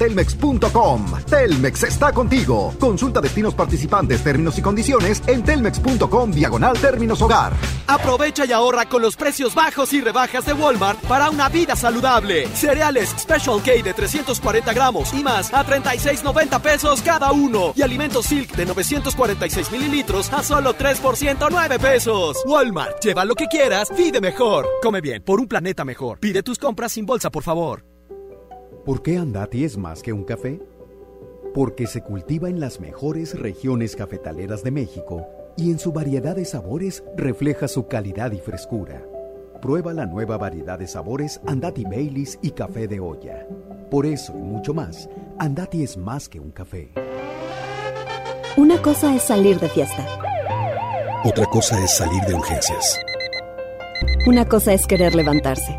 Telmex está contigo. Consulta destinos participantes, términos y condiciones en telmex.com diagonal términos hogar. Aprovecha y ahorra con los precios bajos y rebajas de Walmart para una vida saludable. Cereales Special K de 340 gramos y más a 36.90 pesos cada uno. Y alimentos Silk de 946 mililitros a solo 3 por 109 pesos. Walmart, lleva lo que quieras, vive mejor. Come bien, por un planeta mejor. Pide tus compras sin bolsa, por favor. ¿Por qué Andati es más que un café? Porque se cultiva en las mejores regiones cafetaleras de México y en su variedad de sabores refleja su calidad y frescura. Prueba la nueva variedad de sabores Andati Baileys y café de olla. Por eso y mucho más, Andati es más que un café. Una cosa es salir de fiesta. Otra cosa es salir de urgencias. Una cosa es querer levantarse.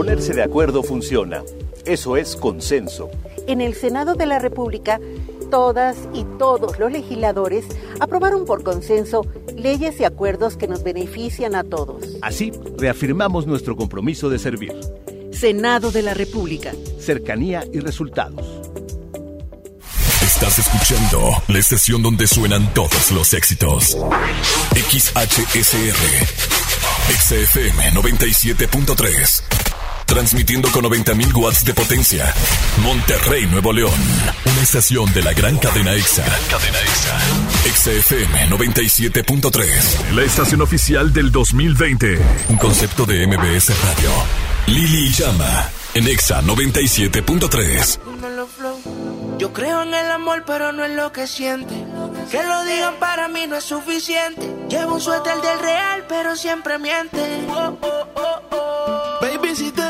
Ponerse de acuerdo funciona. Eso es consenso. En el Senado de la República, todas y todos los legisladores aprobaron por consenso leyes y acuerdos que nos benefician a todos. Así, reafirmamos nuestro compromiso de servir. Senado de la República. Cercanía y resultados. Estás escuchando la estación donde suenan todos los éxitos. XHSR. XFM 97.3. Transmitiendo con 90.000 watts de potencia. Monterrey, Nuevo León. Una estación de la gran cadena EXA. Cadena EXA. XFM 97.3. La estación oficial del 2020. Un concepto de MBS Radio. Lili Llama. En EXA 97.3. Yo creo en el amor, pero no en lo que siente. Que lo digan para mí no es suficiente. Llevo un suéter del real, pero siempre miente. Oh, oh, oh, oh. Baby, si te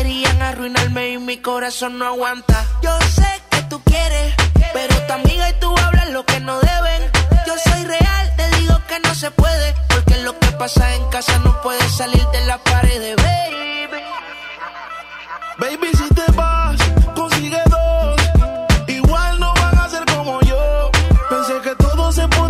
querían arruinarme y mi corazón no aguanta. Yo sé que tú quieres, pero tu amiga y tú hablan lo que no deben. Yo soy real, te digo que no se puede, porque lo que pasa en casa no puede salir de la pared, baby. Baby, si te vas, consigue dos. Igual no van a ser como yo. Pensé que todo se podía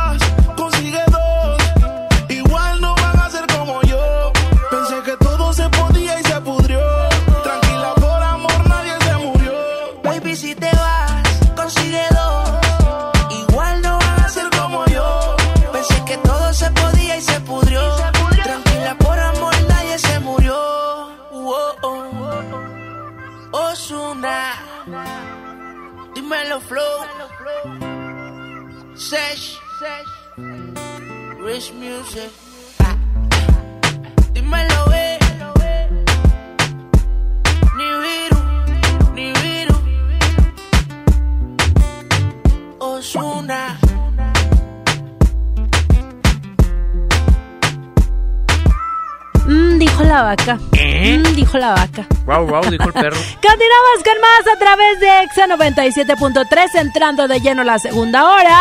dímelo, flow. Sesh, Rich Music. Dímelo, eh. Ni viru, ni viru. Osuna. Mm, dijo la vaca. Mm, dijo la vaca. Wow, wow, dijo el perro. Continuamos con más a través de Exa 97.3, entrando de lleno la segunda hora.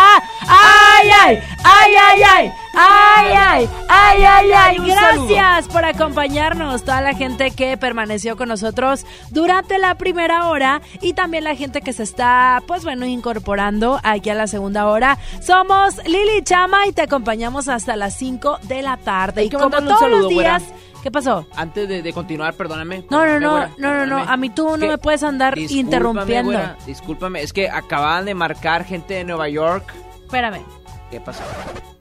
¡Ay, ay! ¡Ay, ay, ay! ¡Ay, ay! ¡Ay, ay, ay! Gracias por acompañarnos, toda la gente que permaneció con nosotros durante la primera hora y también la gente que se está, pues bueno, incorporando aquí a la segunda hora. Somos Lili Chama y te acompañamos hasta las 5 de la tarde. Y que como todos los días, ¿qué pasó? Antes de, de continuar, perdóname. No, no, no, güera, no, no, no, a mí tú no ¿Qué? me puedes andar Discúlpame, interrumpiendo. güera, discúlpame, es que acaban de marcar gente de Nueva York. Espérame. ¿Qué pasó?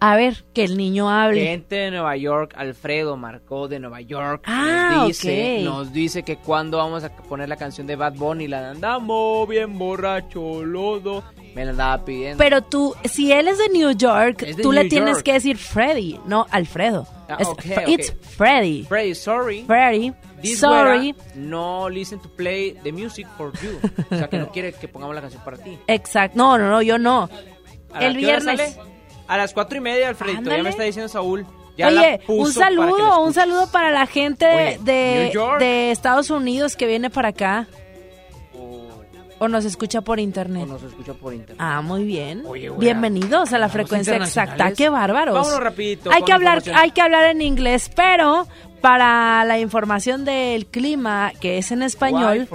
A ver, que el niño hable. Gente de Nueva York, Alfredo marcó de Nueva York. Ah, nos dice, ok. nos dice que cuando vamos a poner la canción de Bad Bunny, la andamos bien borracho, lodo. Me la andaba pidiendo. Pero tú, si él es de New York, de tú le tienes que decir Freddy, no Alfredo. Ah, Es ok, Fre- ok. It's Freddy. Freddy, sorry. Freddy. This Sorry. no listen to play the music for you. O sea, que no quiere que pongamos la canción para ti. Exacto. No, no, no, yo no. ¿A El viernes. A las cuatro y media, Alfredito. Ya me está diciendo Saúl. Ya Oye, un saludo, un saludo para la gente Oye, de, Estados Unidos que viene para acá. O nos escucha por internet. O nos escucha por internet. Ah, muy bien. Oye, Bienvenidos a la ¿hablamos frecuencia exacta. Qué bárbaros. Vámonos rapidito Hay que hablar, hay que hablar en inglés, pero para la información del clima que es en español,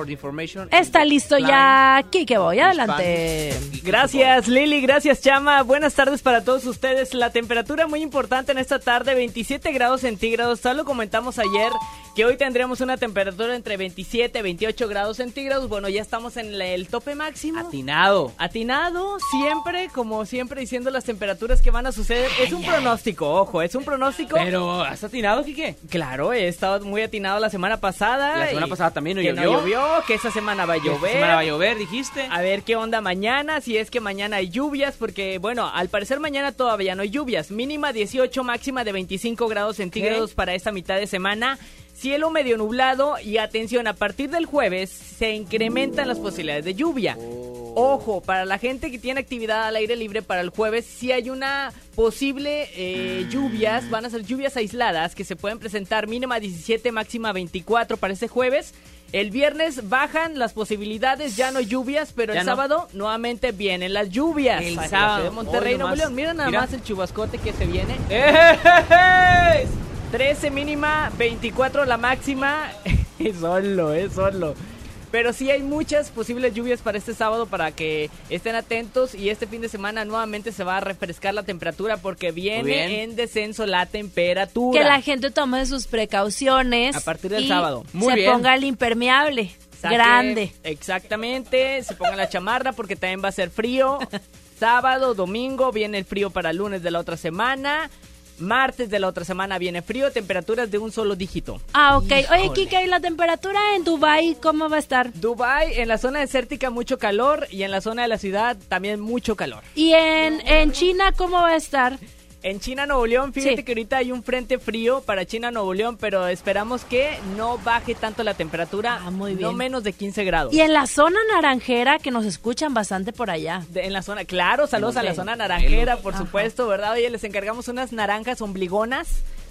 está listo ya Kike Boy. Adelante. Gracias Lili, gracias Chama. Buenas tardes para todos ustedes. La temperatura muy importante en esta tarde, 27 grados centígrados. Tal lo comentamos ayer que hoy tendremos una temperatura entre 27 y 28 grados centígrados. Bueno, ya estamos en el tope máximo. Atinado. Atinado, siempre, como siempre diciendo las temperaturas que van a suceder. Es un pronóstico, ojo, es un pronóstico. Pero, ¿has atinado, Kike? Claro, he estado muy atinado la semana pasada. La semana pasada también no que llovió. no llovió, que esta semana va a Que esta llover. semana va a llover, dijiste. A ver qué onda mañana, si es que mañana hay lluvias, porque bueno, al parecer mañana todavía no hay lluvias. Mínima 18, máxima de 25 grados centígrados para esta mitad de semana. Cielo medio nublado y atención, a partir del jueves se incrementan las posibilidades de lluvia. Ojo, para la gente que tiene actividad al aire libre para el jueves, si hay una posible eh, lluvias, van a ser lluvias aisladas que se pueden presentar mínima 17, máxima 24 para este jueves. El viernes bajan las posibilidades, ya no lluvias, pero Ya el no. sábado nuevamente vienen las lluvias. El sábado. de Monterrey, Nuevo. León. Mira nada Mira. más el chubascote que se viene. ¡Eh! 13 mínima, 24 la máxima. es solo, es solo. Pero sí hay muchas posibles lluvias para este sábado para que estén atentos y este fin de semana nuevamente se va a refrescar la temperatura porque viene en descenso la temperatura. Que la gente tome sus precauciones. A partir del y sábado. se Muy bien. ponga el impermeable. Saque- Grande. Exactamente, se ponga la chamarra porque también va a ser frío. Sábado, domingo viene el frío para lunes de la otra semana. Martes de la otra semana viene frío, temperaturas de un solo dígito. Ah, ok. Oye. Kika, ¿y la temperatura en Dubai cómo va a estar? Dubai, en la zona desértica mucho calor y en la zona de la ciudad también mucho calor. ¿Y en, en China cómo va a estar? En China, Nuevo León, fíjate Sí. que ahorita hay un frente frío para China, Nuevo León, pero esperamos que no baje tanto la temperatura, no bien. menos de 15 grados. Y en la zona naranjera, que nos escuchan bastante por allá. De- en la zona, claro, saludos a la zona naranjera, por Ajá. supuesto, ¿verdad? Oye, les encargamos unas naranjas ombligonas.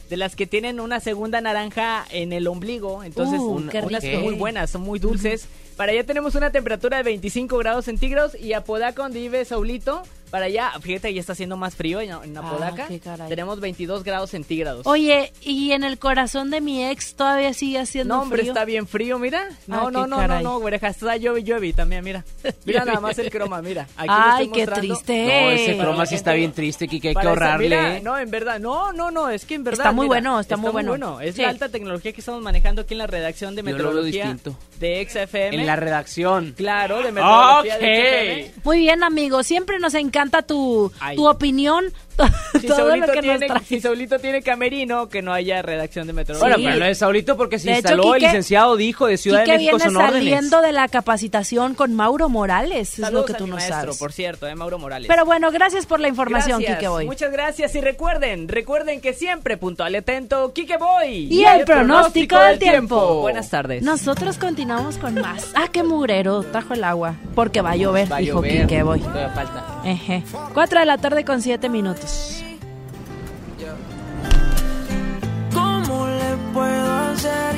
De las que tienen una segunda naranja en el ombligo. Entonces, Uh, un- unas rico. muy buenas, son muy dulces. Para allá tenemos una temperatura de 25 grados centígrados. Y Apodaca, donde vive Saulito, para allá, fíjate, ya está haciendo más frío en, en Apodaca. Ah, tenemos 22 grados centígrados. Oye, ¿y en el corazón de mi ex todavía sigue haciendo No, hombre, frío? está bien frío, mira. No, Ah, no, no, no, no, güereja, está llueve, llueve también, mira. Mira nada más el croma, mira. Aquí lo Ay, estoy qué triste. No, ese croma sí está bien triste, Kike, hay que ahorrarle. mira, no, en verdad, no, no, no, es que en verdad. Está muy mira, bueno, está muy bueno. Es Sí. la alta tecnología que estamos manejando aquí en la redacción de Yo lo veo meteorología distinto. de XFM. En la redacción. Claro, de meteorología Ok. de XFM. Muy bien, amigo. Siempre nos encanta tu, Ay. tu opinión, Si todo lo Saulito, que tiene, traes. si Saulito tiene camerino, que no haya redacción de Bueno, meteorología. pero no es Saulito porque se De hecho, instaló el licenciado dijo de Ciudad Quique de México viene son órdenes. saliendo de la capacitación con Mauro Morales, es lo que tú no maestro, sabes. por cierto, eh, Mauro Morales. Pero bueno, gracias por la información, Gracias, Quique Boy. Muchas gracias y recuerden, recuerden que siempre puntual y atento, Quique Boy. Y el pronóstico del tiempo. Buenas tardes. Nosotros continuamos con más. Ah, qué mugrero, trajo el agua. Porque va a llover, Va a dijo llover, Quique Boy. todavía falta. Eje. Cuatro de la tarde con siete minutos. ¿Cómo le puedo hacer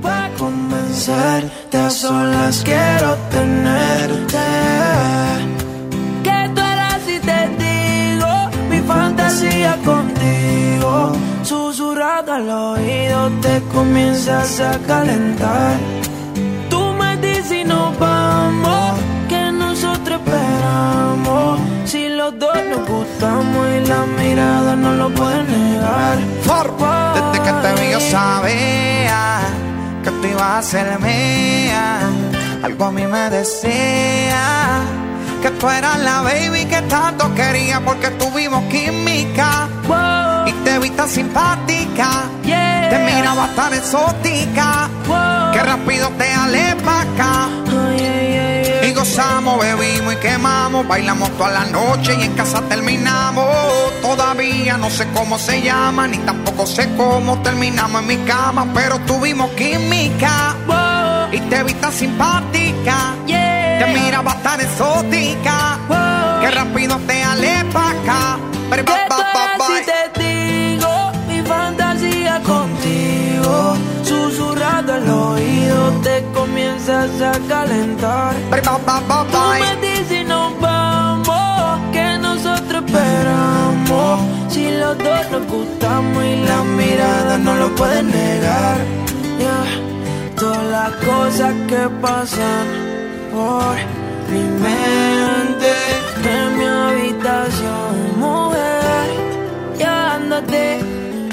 para convencerte? A solas quiero tenerte. Que tú eras y te digo mi fantasía contigo. Susurrado al oído te comienzas a calentar. Tú me dices y nos vamos, que nosotros esperamos. Si los dos nos gustamos y la mirada no lo puede negar. Desde que te vi yo sabía que tú ibas a ser mía. Algo a mí me decía que tú eras la baby que tanto quería porque tuvimos química y te vi tan simpática. Te miraba tan exótica que rápido te alé pa' acá. Gozamos, bebimos y quemamos, bailamos toda la noche y en casa terminamos. Todavía no sé cómo se llama, ni tampoco sé cómo terminamos en mi cama, pero tuvimos química y te vi tan simpática. Te miraba tan exótica que rápido te alé pa' acá. Pero ba, ba, ba, al oído te comienzas a calentar. Tú me dices y nos vamos, que nosotros esperamos. Si los dos nos gustamos y la mirada no lo pueden negar. Yeah. Todas las cosas que pasan por mi mente en mi habitación, mujer.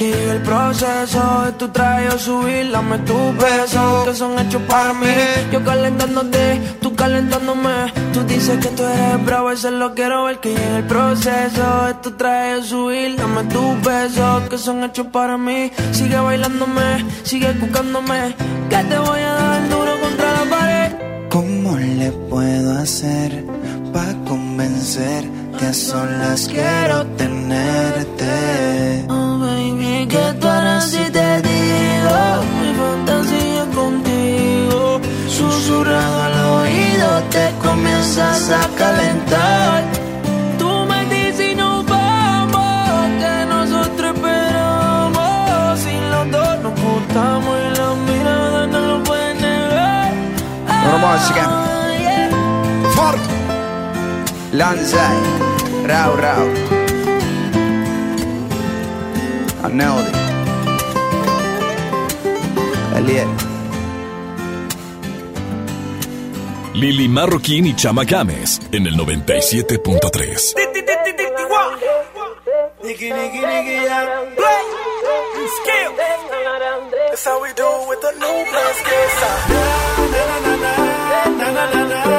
Llegue el proceso de tu traje subir, dame tus besos que son hechos para mí. Yo calentándote, tú calentándome. Tú dices que tú eres bravo, eso lo quiero ver. Que llegue el proceso de tu traje subir, dame tus besos que son hechos para mí. Sigue bailándome, sigue buscándome. Que te voy a dar duro contra la pared. ¿Cómo le puedo hacer para convencerte? A solas quiero tenerte. Oh baby, ¿qué tú harás si te digo? Mi fantasía contigo. Susurrado al oído, te comienzas a calentar. aşkım Fark Lanzay Rav rav Ne oldu? Lili Marroquín y Chama Games en el 97.3. Nigga, nigga, nigga, skill. That's how we do with the new black. la la la.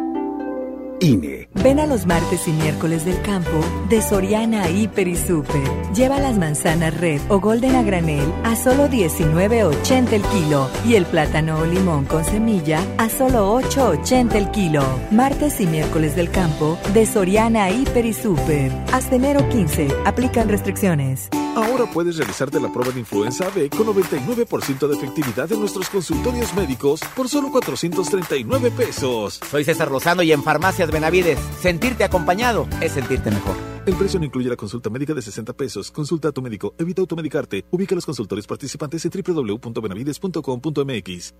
INE. Ven a los martes y miércoles del campo de Soriana Hiper y Super. Lleva las manzanas red o golden a granel a solo 19.80 el kilo y el plátano o limón con semilla a solo 8.80 el kilo. Martes y miércoles del campo de Soriana Hiper y Super. Hasta enero 15. Aplican restricciones. Ahora puedes realizarte la prueba de influenza B con 99% de efectividad en nuestros consultorios médicos por solo 439 pesos. Soy César Lozano y en Farmacias Benavides Sentirte acompañado es sentirte mejor. El precio no incluye la consulta médica de 60 pesos. Consulta a tu médico. Evita automedicarte. Ubica a los consultores participantes en www.benavides.com.mx.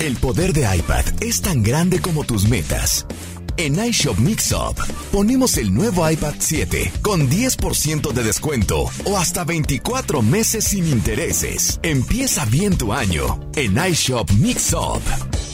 El poder de iPad es tan grande como tus metas. En iShop Mixup ponemos el nuevo iPad 7 con 10% de descuento o hasta 24 meses sin intereses. Empieza bien tu año en iShop Mixup.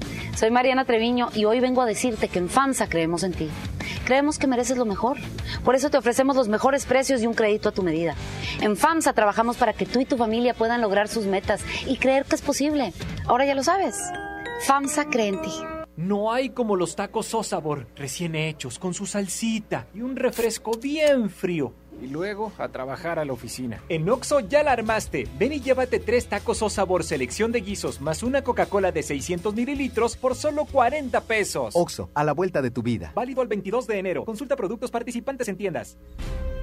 Soy Mariana Treviño y hoy vengo a decirte que en FAMSA creemos en ti. Creemos que mereces lo mejor. Por eso te ofrecemos los mejores precios y un crédito a tu medida. En FAMSA trabajamos para que tú y tu familia puedan lograr sus metas y creer que es posible. Ahora ya lo sabes. FAMSA cree en ti. No hay como los tacos o sabor recién hechos, con su salsita y un refresco bien frío. Y luego a trabajar a la oficina. En Oxo ya la armaste. Ven y llévate tres tacos o sabor selección de guisos más una Coca-Cola de 600 mililitros por solo 40 pesos. Oxo, a la vuelta de tu vida. Válido el 22 de enero. Consulta productos participantes en tiendas.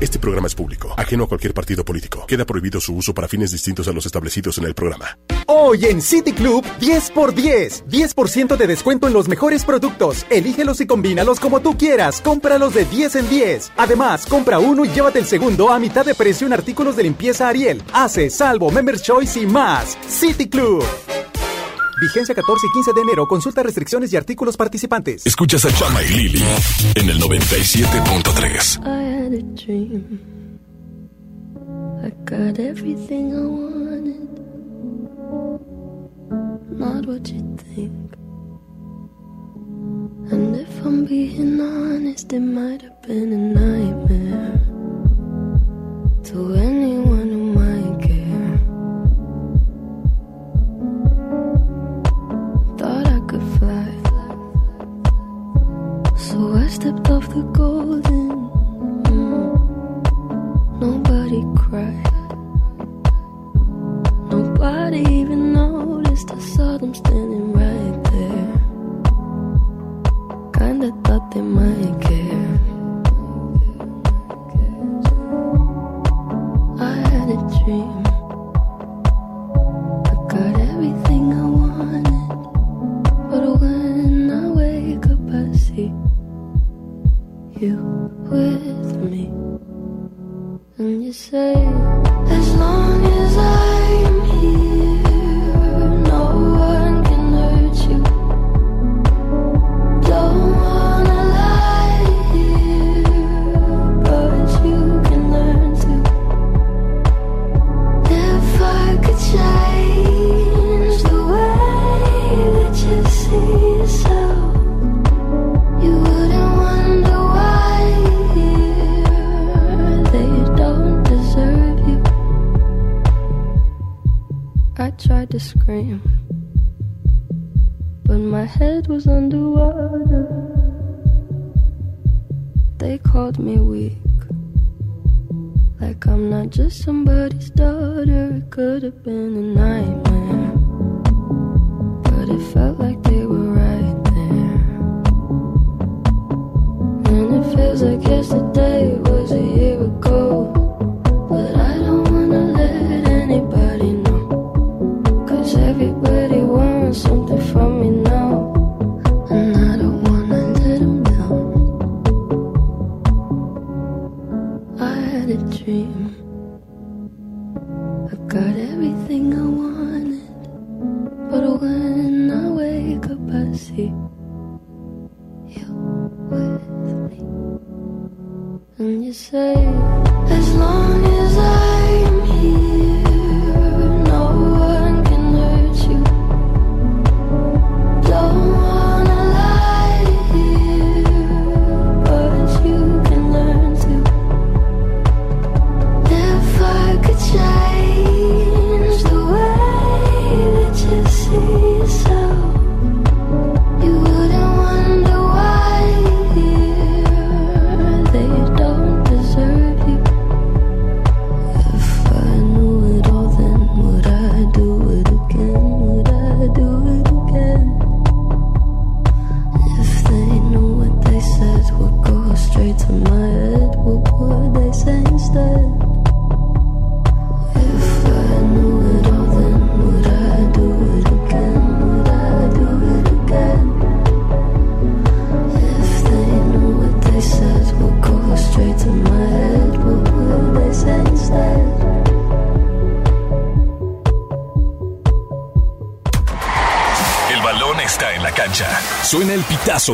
Este programa es público, ajeno a cualquier partido político. Queda prohibido su uso para fines distintos a los establecidos en el programa. Hoy en City Club, 10 por 10. 10% de descuento en los mejores productos. Elígelos y combínalos como tú quieras. Cómpralos de 10 en 10. Además, compra uno y llévate el segundo a mitad de precio en artículos de limpieza Ariel, Hace, Salvo, Members Choice y más. City Club. Vigencia 14 y 15 de enero. Consulta restricciones y artículos participantes. Escuchas a Chama y Lili en el 97.3. I had a dream. I got everything I wanted. Not what you think. And if I'm being honest, it might have been a nightmare. To anyone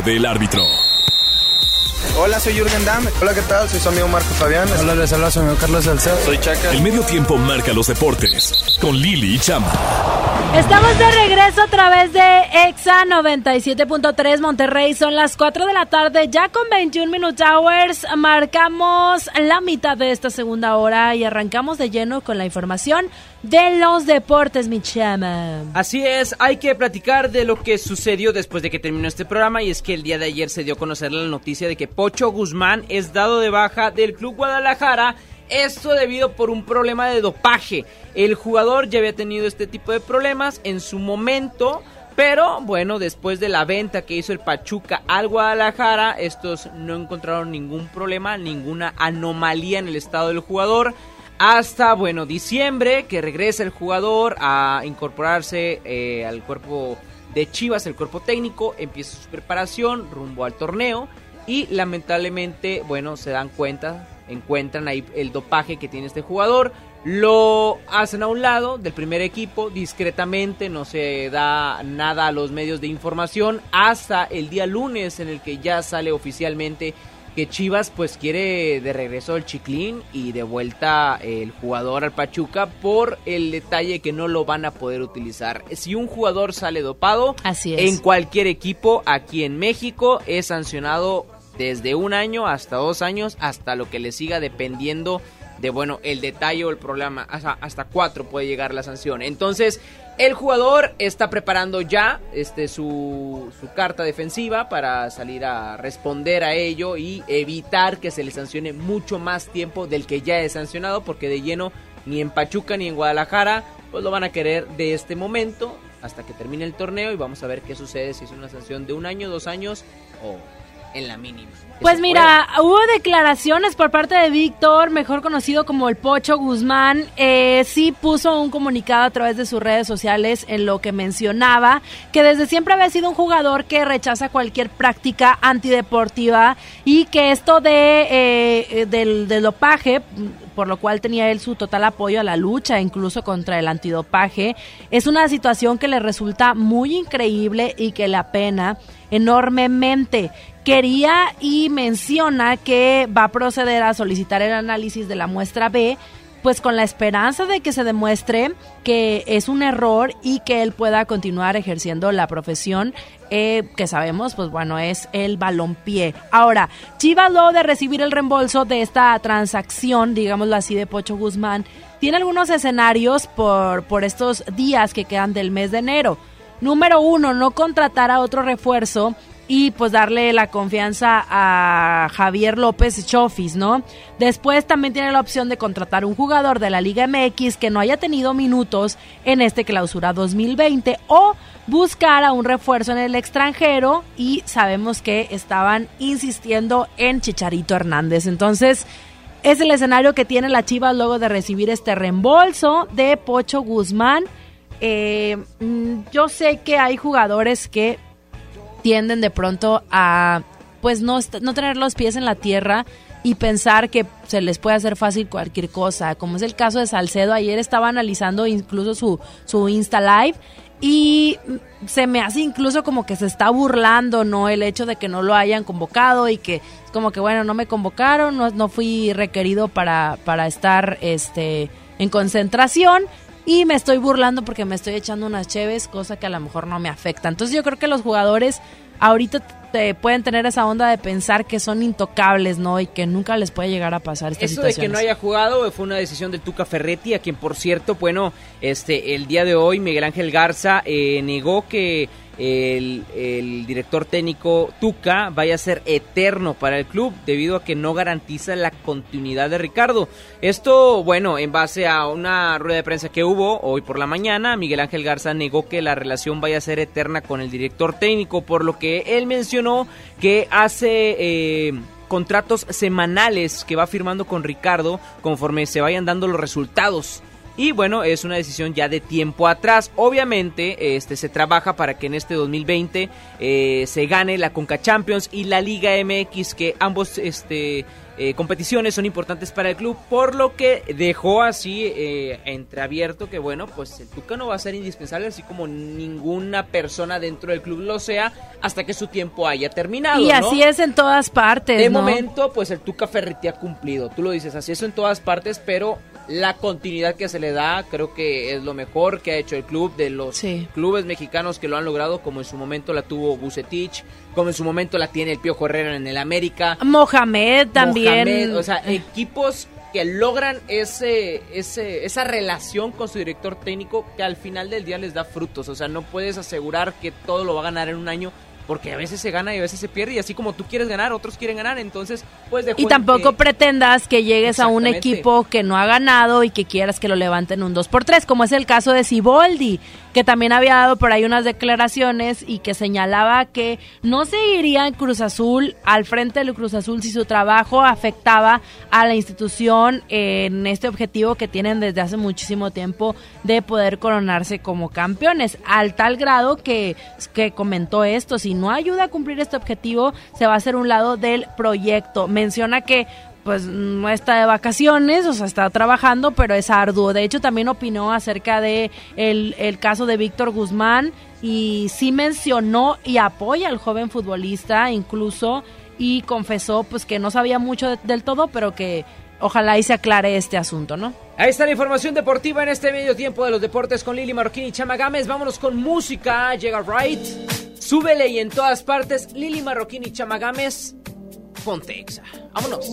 del árbitro. Hola, soy Jürgen Damm. Hola, ¿qué tal? Soy su amigo Marco Fabián. Hola, les habla su amigo Carlos Salcedo. Soy Chaca. El medio tiempo marca los deportes con Lili y Chama. Estamos de regreso a través de EXA 97.3 Monterrey. Son las 4 de la tarde, ya con 21 Minute Hours. Marcamos la mitad de esta segunda hora y arrancamos de lleno con la información de los deportes, mi chama. Así es, hay que platicar de lo que sucedió después de que terminó este programa y es que el día de ayer se dio a conocer la noticia de que Pocho Guzmán es dado de baja del Club Guadalajara. Esto debido por un problema de dopaje. El jugador ya había tenido este tipo de problemas en su momento. Pero bueno, después de la venta que hizo el Pachuca al Guadalajara, estos no encontraron ningún problema, ninguna anomalía en el estado del jugador. Hasta, bueno, diciembre, que regresa el jugador a incorporarse eh, al cuerpo de Chivas, el cuerpo técnico, empieza su preparación rumbo al torneo y lamentablemente, bueno, se dan cuenta, encuentran ahí el dopaje que tiene este jugador, lo hacen a un lado del primer equipo discretamente, no se da nada a los medios de información hasta el día lunes en el que ya sale oficialmente que Chivas pues quiere de regreso el Chiclín y de vuelta el jugador al Pachuca por el detalle que no lo van a poder utilizar. Si un jugador sale dopado Así es. en cualquier equipo aquí en México es sancionado desde un año hasta dos años hasta lo que le siga dependiendo de bueno el detalle o el problema hasta, hasta cuatro puede llegar la sanción. Entonces el jugador está preparando ya este su, su carta defensiva para salir a responder a ello y evitar que se le sancione mucho más tiempo del que ya es sancionado porque de lleno ni en Pachuca ni en Guadalajara pues lo van a querer de este momento hasta que termine el torneo y vamos a ver qué sucede si es una sanción de un año, dos años o en la mínima. Pues mira, hubo declaraciones por parte de Víctor, mejor conocido como el Pocho Guzmán. Eh, sí puso un comunicado a través de sus redes sociales en lo que mencionaba que desde siempre había sido un jugador que rechaza cualquier práctica antideportiva y que esto de eh, eh, del, del dopaje por lo cual tenía él su total apoyo a la lucha, incluso contra el antidopaje. Es una situación que le resulta muy increíble y que le apena enormemente. Quería y menciona que va a proceder a solicitar el análisis de la muestra B, pues con la esperanza de que se demuestre que es un error y que él pueda continuar ejerciendo la profesión eh, que sabemos, pues bueno, es el balompié. Ahora, Chivas luego de recibir el reembolso de esta transacción, digámoslo así, de Pocho Guzmán, tiene algunos escenarios por, por estos días que quedan del mes de enero. Número uno, no contratar a otro refuerzo y pues darle la confianza a Javier López Chofis, ¿no? Después también tiene la opción de contratar un jugador de la Liga MX que no haya tenido minutos en este clausura 2020 o buscar a un refuerzo en el extranjero y sabemos que estaban insistiendo en Chicharito Hernández. Entonces, es el escenario que tiene la Chivas luego de recibir este reembolso de Pocho Guzmán. Eh, mm, yo sé que hay jugadores que tienden de pronto a pues no, no tener los pies en la tierra y pensar que se les puede hacer fácil cualquier cosa, como es el caso de Salcedo, ayer estaba analizando incluso su, su Insta Live y se me hace incluso como que se está burlando, ¿no? El hecho de que no lo hayan convocado y que es como que, bueno, no me convocaron, no, no fui requerido para, para estar este, en concentración y me estoy burlando porque me estoy echando unas cheves, cosa que a lo mejor no me afecta. Entonces yo creo que los jugadores ahorita te pueden tener esa onda de pensar que son intocables, ¿no? Y que nunca les puede llegar a pasar estas Eso de que no haya jugado fue una decisión del Tuca Ferretti, a quien por cierto, bueno, este el día de hoy Miguel Ángel Garza eh, negó que el, director técnico Tuca vaya a ser eterno para el club debido a que no garantiza la continuidad de Ricardo. Esto, bueno, en base a una rueda de prensa que hubo hoy por la mañana, Miguel Ángel Garza negó que la relación vaya a ser eterna con el director técnico, por lo que él mencionó que hace... eh, contratos semanales que va firmando con Ricardo conforme se vayan dando los resultados y bueno, es una decisión ya de tiempo atrás. Obviamente, este se trabaja para que en este 2020 eh, se gane la Conca Champions y la Liga MX, que ambos este eh, competiciones son importantes para el club, por lo que dejó así eh, entreabierto que bueno, pues el Tuca no va a ser indispensable, así como ninguna persona dentro del club lo sea, hasta que su tiempo haya terminado. Y ¿no? así es en todas partes. De ¿no? momento, pues el Tuca Ferretti ha cumplido. Tú lo dices, así es en todas partes, pero la continuidad que se le da creo que es lo mejor que ha hecho el club de los clubes mexicanos que lo han logrado, como en su momento la tuvo Bucetich, como en su momento la tiene el Piojo Herrera en el América. Mohamed también. Mohamed, o sea, equipos que logran ese, ese, esa relación con su director técnico que al final del día les da frutos. O sea, no puedes asegurar que todo lo va a ganar en un año porque a veces se gana y a veces se pierde y así como tú quieres ganar, otros quieren ganar, entonces pues de Y tampoco pretendas que llegues a un equipo que no ha ganado y que quieras que lo levanten un 2 por 3 como es el caso de Siboldi, que también había dado por ahí unas declaraciones y que señalaba que no seguiría en Cruz Azul al frente del Cruz Azul si su trabajo afectaba a la institución en este objetivo que tienen desde hace muchísimo tiempo de poder coronarse como campeones, al tal grado que, que comentó esto, si no ayuda a cumplir este objetivo, se va a hacer un lado del proyecto. Menciona que pues no está de vacaciones, o sea, está trabajando, pero es arduo. De hecho, también opinó acerca de el, el caso de Víctor Guzmán y sí mencionó y apoya al joven futbolista incluso y confesó pues que no sabía mucho de- del todo, pero que ojalá y se aclare este asunto, ¿no? Ahí está la información deportiva en este medio tiempo de los deportes con Lili Marroquín y Chama Gámez. Vámonos con música. Llega Right. Súbele y en todas partes. Lili Marroquín y Chama Gámez. Ponte. Vámonos.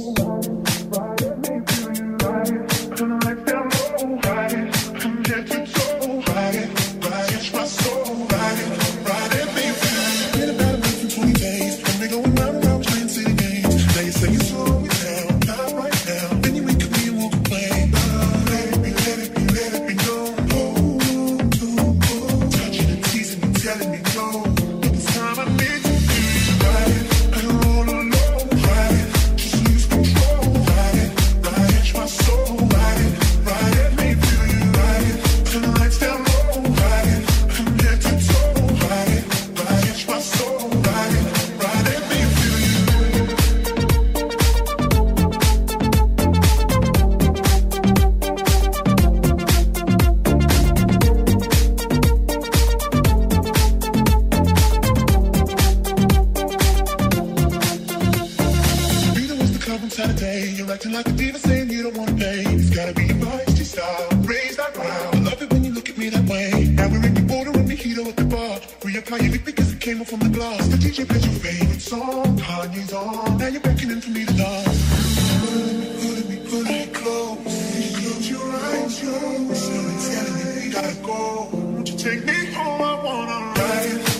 Acting like a diva saying you don't wanna pay. It's gotta be feisty style. Raise that ground. I love it when you look at me that way. Now we're in the border and mojito at the bar. Reapply your lip because it came off from the glass. The DJ plays your favorite song. Kanye's on. Now you're beckoning for me to dance. Pulling me, pulling me, pulling me close. Close your eyes, yo. Someone's telling me we gotta go. Won't you take me home? I wanna ride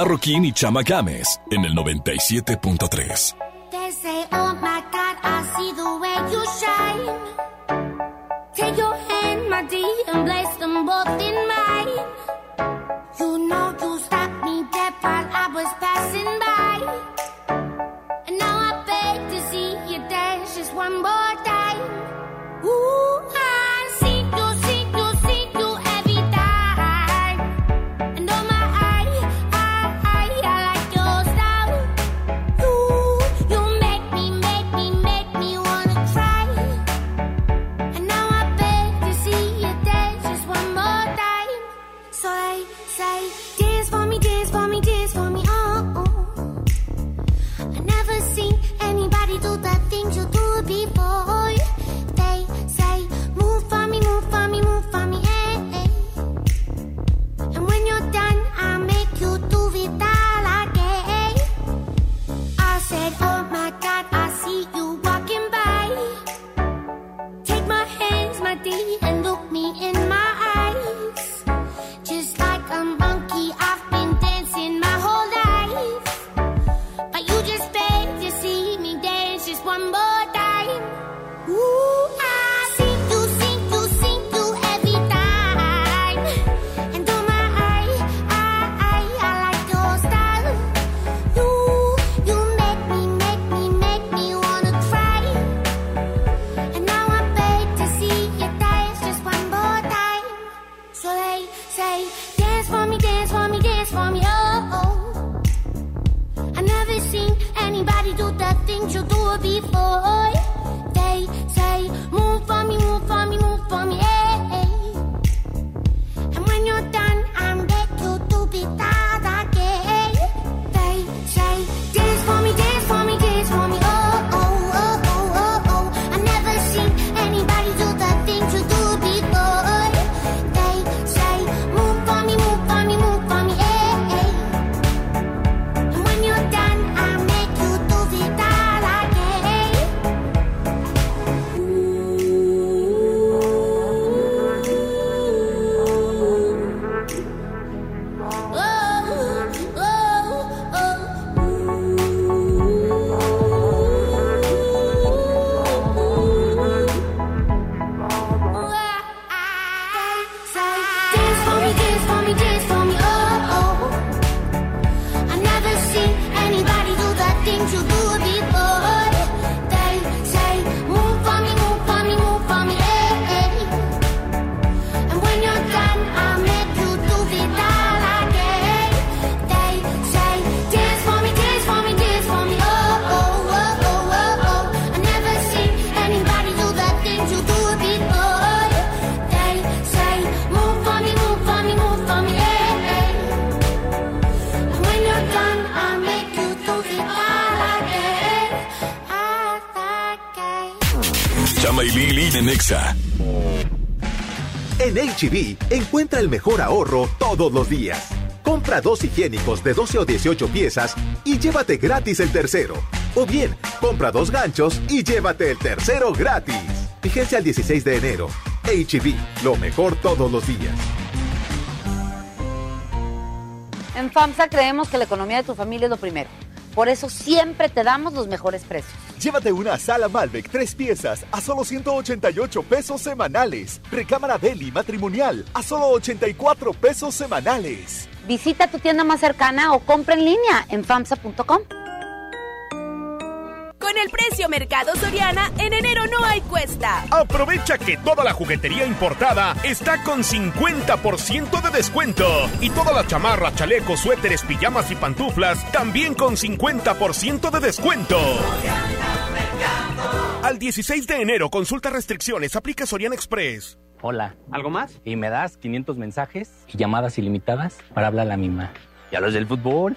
Marroquín y Chama Games en el 97.3. HB, encuentra el mejor ahorro todos los días. Compra dos higiénicos de 12 o 18 piezas y llévate gratis el tercero. O bien, compra dos ganchos y llévate el tercero gratis. Vigencia el 16 de enero. HB, lo mejor todos los días. En FAMSA creemos que la economía de tu familia es lo primero. Por eso siempre te damos los mejores precios. Llévate una sala Malbec tres piezas a solo 188 pesos semanales. Recámara Deli matrimonial a solo 84 pesos semanales. Visita tu tienda más cercana o compra en línea en famsa.com. Con el precio Mercado Soriana, en enero no hay cuesta. Aprovecha que toda la juguetería importada está con 50% de descuento. Y todas las chamarras, chalecos, suéteres, pijamas y pantuflas también con 50% de descuento. Al 16 de enero, consulta restricciones, aplica Soriana Express. Hola. ¿Algo más? Y me das 500 mensajes y llamadas ilimitadas para hablar a la misma. ¿Y a los del fútbol?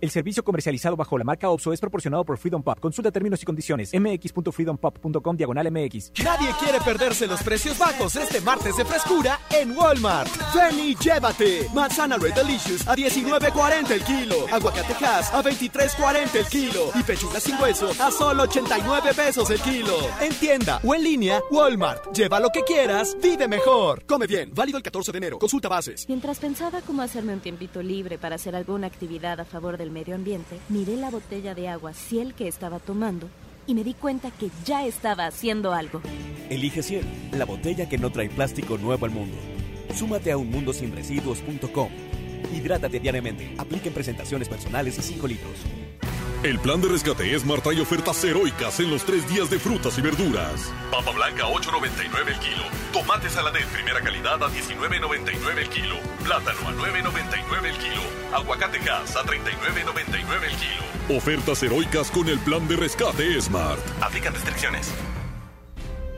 El servicio comercializado bajo la marca OPSO es proporcionado por Freedom Pop. Consulta términos y condiciones. mx.freedompop.com diagonal mx. Nadie quiere perderse los precios bajos este martes de frescura en Walmart. Ven y llévate. Manzana Red Delicious a 19.40 el kilo. Aguacate Hass a 23.40 el kilo. Y pechuga sin hueso a solo 89 pesos el kilo. En tienda o en línea, Walmart. Lleva lo que quieras, vive mejor. Come bien. Válido el 14 de enero. Consulta bases. Mientras pensaba cómo hacerme un tiempito libre para hacer alguna actividad a favor del medio ambiente, miré la botella de agua Ciel que estaba tomando y me di cuenta que ya estaba haciendo algo. Elige Ciel, la botella que no trae plástico nuevo al mundo. Súmate a unmundosinresiduos.com. Hidrátate diariamente. Apliquen presentaciones personales y 5 litros. El plan de rescate Smart trae ofertas heroicas en los tres días de frutas y verduras. Papa blanca 8.99 el kilo. Tomate saladet primera calidad a 19.99 el kilo. Plátano a 9.99 el kilo. Aguacate gas a 39.99 el kilo. Ofertas heroicas con el plan de rescate Smart. Aplican restricciones.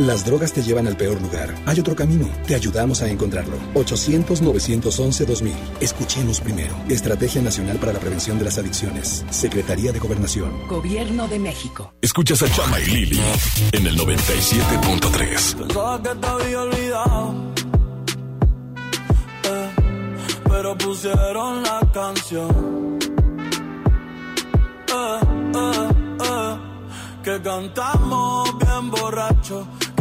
Las drogas te llevan al peor lugar. Hay otro camino. Te ayudamos a encontrarlo. 800-911-2000. Escuchemos primero. Estrategia Nacional para la Prevención de las Adicciones. Secretaría de Gobernación. Gobierno de México. Escuchas a Chama y Lili en el 97.3. Pensaba que te había olvidado. eh, pero pusieron la canción. Eh, eh, eh, que cantamos bien borracho.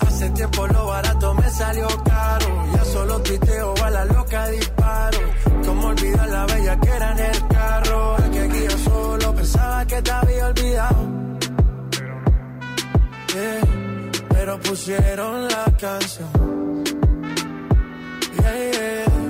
Hace tiempo lo barato me salió caro. Ya solo tuiteo a la loca disparo. Cómo olvidar la bella que era en el carro Es que aquí solo pensaba que te había olvidado. Yeah, Pero pusieron la canción. Yeah, yeah.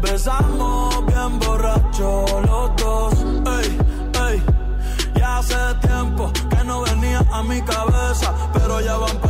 besamos bien borrachos los dos. Ey, ey. Ya hace tiempo que no venía a mi cabeza, pero ya van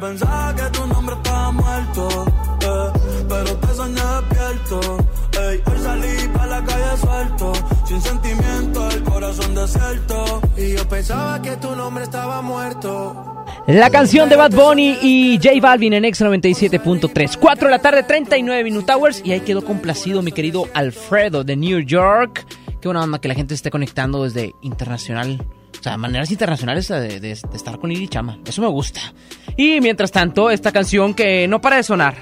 pensaba que tu nombre estaba muerto, eh, pero te soñé despierto. Ey, hoy salí para la calle suelto, sin sentimiento, el corazón desierto. Y yo pensaba que tu nombre estaba muerto. La canción de Bad Bunny y J Balvin en X97.3. 4 de la tarde, 39 Minute Hours. Y ahí quedó complacido mi querido Alfredo de New York. Qué buena onda que la gente esté conectando desde internacional. O sea, maneras internacionales de, de- de estar con Lili Chama. Eso me gusta. Y mientras tanto, esta canción que no para de sonar.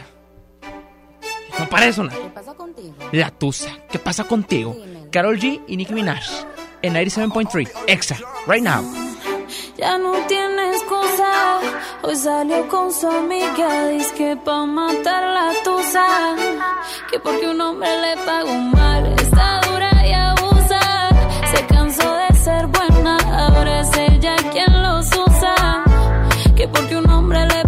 No para de sonar. ¿Qué pasa contigo? La Tusa. ¿Qué pasa contigo? Carol G y Nicki Minaj. En 97.3. Extra. Right now. Ya no tiene excusa. Hoy salió con su amiga. Dice que pa' matar la tusa. Que porque un hombre le pagó mal. Está dura y abusa. Se cansó de ser buena. Ahora es ella quien los usa. Que porque un hombre le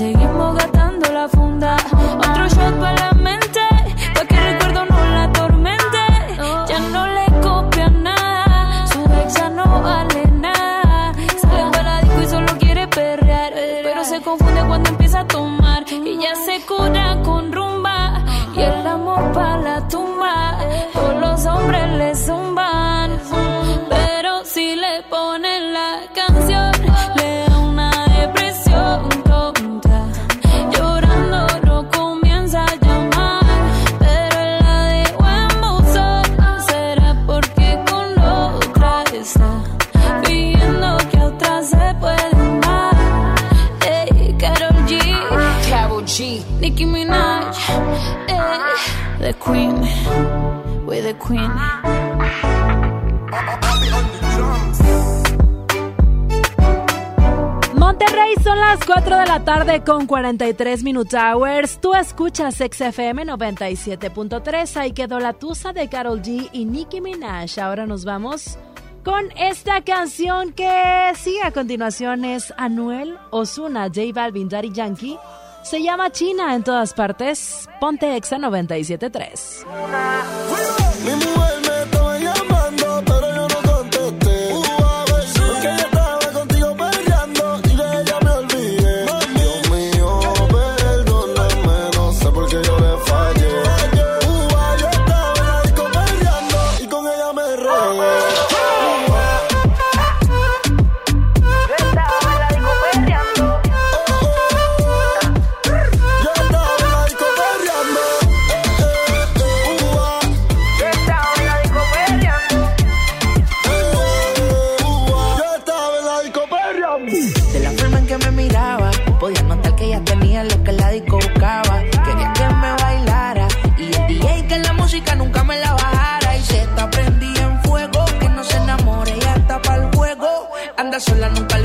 Seguimos gastando la funda. Otro shot para la mente, pa' que el recuerdo no la atormente. Ya no le copia nada, su ex no vale nada. Sale para disco y solo quiere perrear, pero se confunde cuando empieza a tomar y ya se cura con rumba y el amor para la tumba. Todos los hombres le queen, we're the queen. Monterrey son las 4 de la tarde con 43 Minute Hours. Tú escuchas XFM 97.3. Ahí quedó la tusa de Carol G y Nicki Minaj. Ahora nos vamos con esta canción que sigue a continuación es Anuel Osuna, J Balvin, Daddy Yankee. Se llama China en todas partes. Ponte Exa 97.3. sola nunca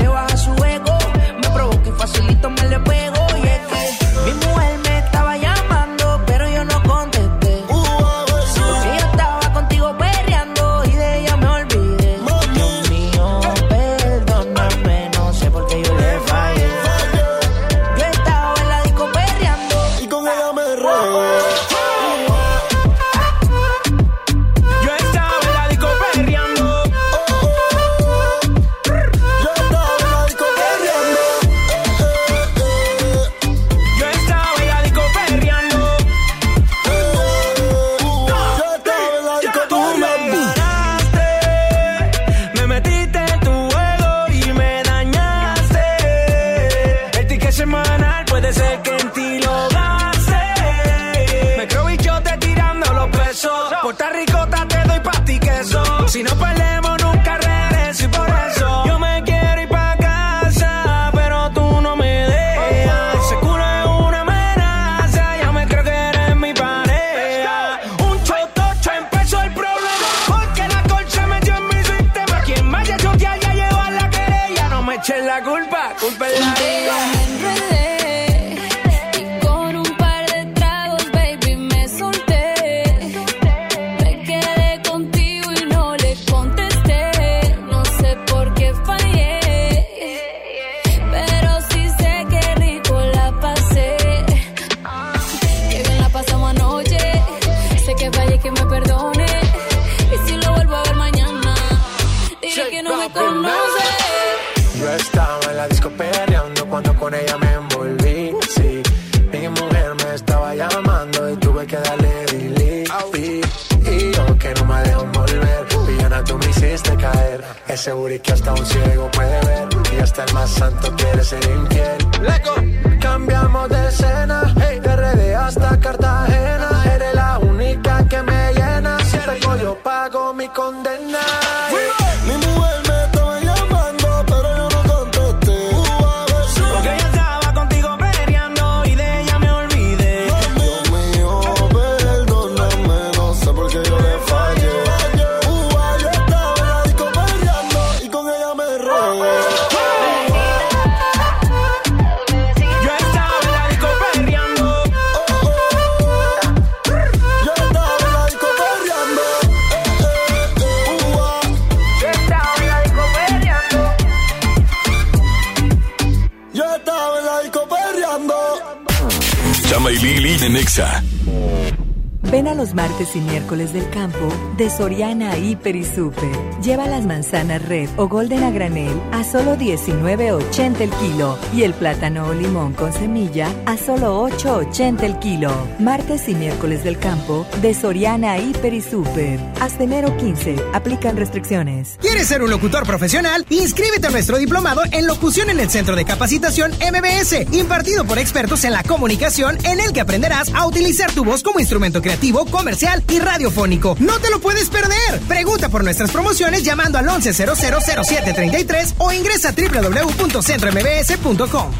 de Soriana y Super. Lleva las manzanas red o golden a granel a solo 19.80 el kilo y el plátano o limón con semilla a solo 8.80 el kilo. Martes y miércoles del campo de Soriana y Super. Hasta enero 15. Aplican restricciones. ¿Quieres ser un locutor profesional? Inscríbete a nuestro diplomado en locución en el Centro de Capacitación MBS, impartido por expertos en la comunicación, en el que aprenderás a utilizar tu voz como instrumento creativo, comercial y radiofónico. No te lo puedes perder. Pregunta por nuestras promociones llamando al 11000733 o ingresa a www.centrombs.com.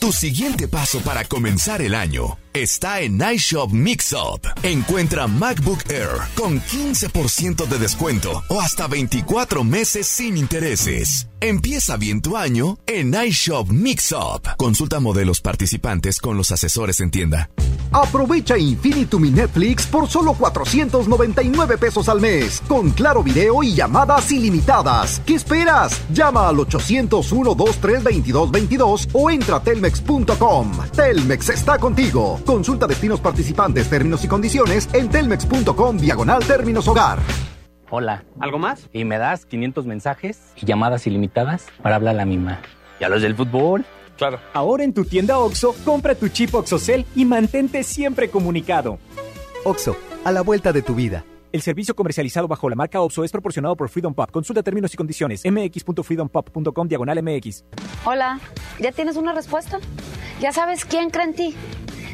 Tu siguiente paso para comenzar el año está en iShop Mixup. Encuentra MacBook Air con 15% de descuento o hasta 24 meses sin intereses. Empieza bien tu año en iShop Mixup. Consulta modelos participantes con los asesores en tienda. Aprovecha Infinitum y Netflix por solo 499 pesos al mes, con claro video y llamadas ilimitadas. ¿Qué esperas? Llama al 801 23 2222 o entra a telmex.com. Telmex está contigo. Consulta destinos participantes, términos y condiciones en telmex.com diagonal términos hogar. Hola. ¿Algo más? Y me das 500 mensajes y llamadas ilimitadas para hablar a la misma. ¿Y a los del fútbol? Claro. Ahora en tu tienda OXO, compra tu chip OXOCEL y mantente siempre comunicado. OXO, a la vuelta de tu vida. El servicio comercializado bajo la marca OXO es proporcionado por Freedom Pop. Consulta términos y condiciones. mx.freedompop.com diagonal mx. Hola, ¿ya tienes una respuesta? ¿Ya sabes quién cree en ti?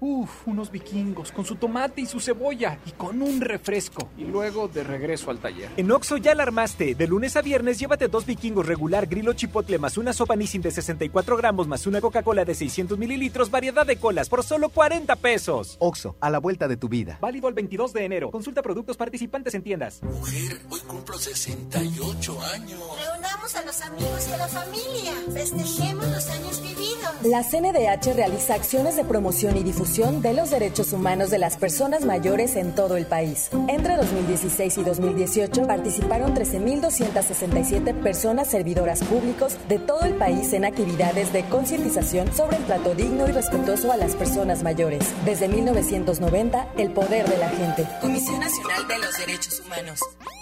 Uf, unos vikingos con su tomate y su cebolla y con un refresco. Y luego de regreso al taller. En Oxo ya la armaste. De lunes a viernes llévate dos vikingos regular, grilo chipotle más una sopa Nissin de 64 gramos más una Coca-Cola de 600 mililitros, variedad de colas por solo 40 pesos. Oxo, a la vuelta de tu vida. Válido el 22 de enero. Consulta productos participantes en tiendas. Mujer, hoy cumplo 68 años. Reunamos a los amigos y a la familia. Festejemos los años vividos. La CNDH realiza acciones de promoción y difusión de los derechos humanos de las personas mayores en todo el país. Entre 2016 y 2018 participaron 13.267 personas servidoras públicos de todo el país en actividades de concientización sobre el trato digno y respetuoso a las personas mayores. Desde 1990, el poder de la gente. Comisión Nacional de los Derechos Humanos.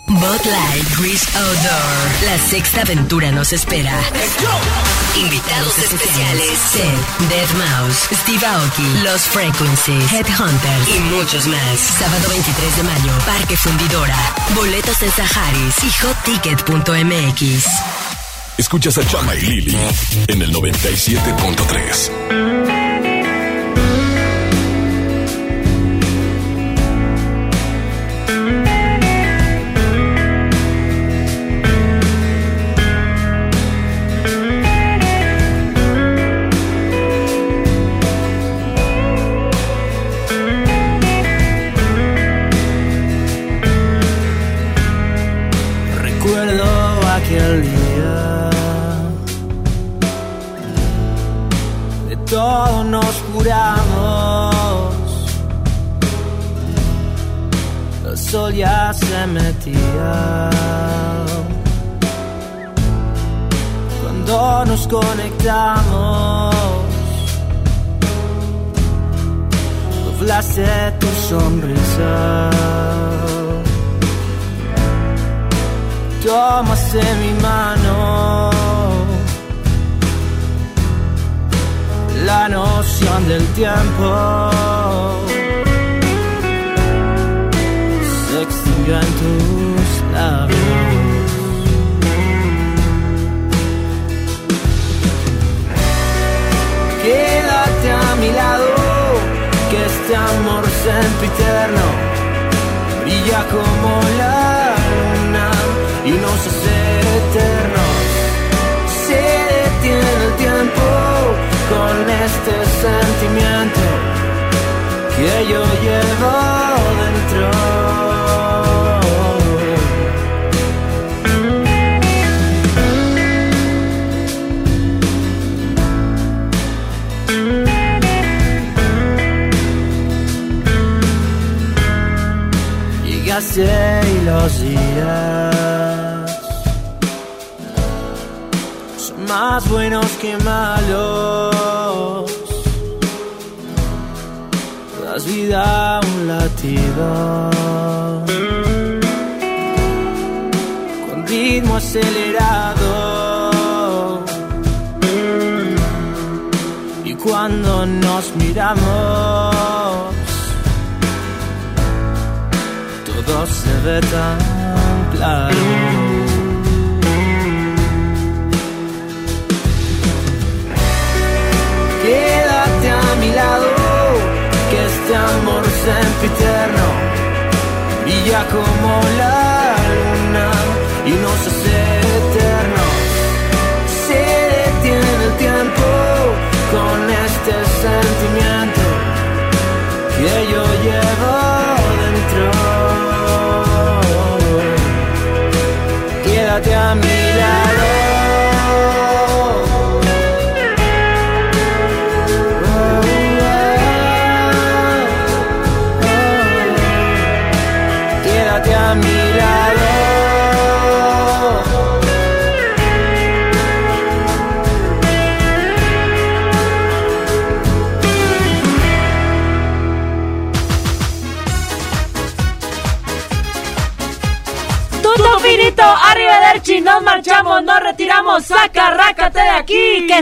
Botlight Grease Outdoor. La sexta aventura nos espera. Invitados especiales: Seth, Dead Mouse, Steve Aoki, Los Frequencies, Headhunters y muchos más. Sábado 23 de mayo, Parque Fundidora. Boletos en Saharis y hotticket.mx. Escuchas a Chama y Lili en el 97.3.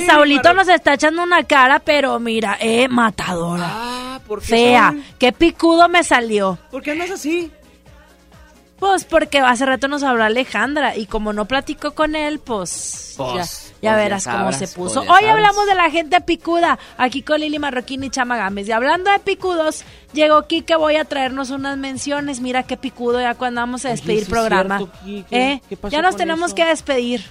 Saulito nos está echando una cara, pero mira, eh, matadora. Ah, ¿por qué, Fea, Saúl? qué picudo me salió. ¿Por qué andas así? Pues porque hace rato nos habló Alejandra y como no platicó con él, pues, Pues, ya, pues ya verás cómo se pues puso. Hoy hablamos de la gente picuda, aquí con Lili Marroquín y Chama Gámez. Y hablando de picudos, llegó Kike, voy a traernos unas menciones. Mira qué picudo ya cuando vamos a despedir programa. cierto. ¿Eh? ¿Qué pasó Ya nos con tenemos eso? que despedir.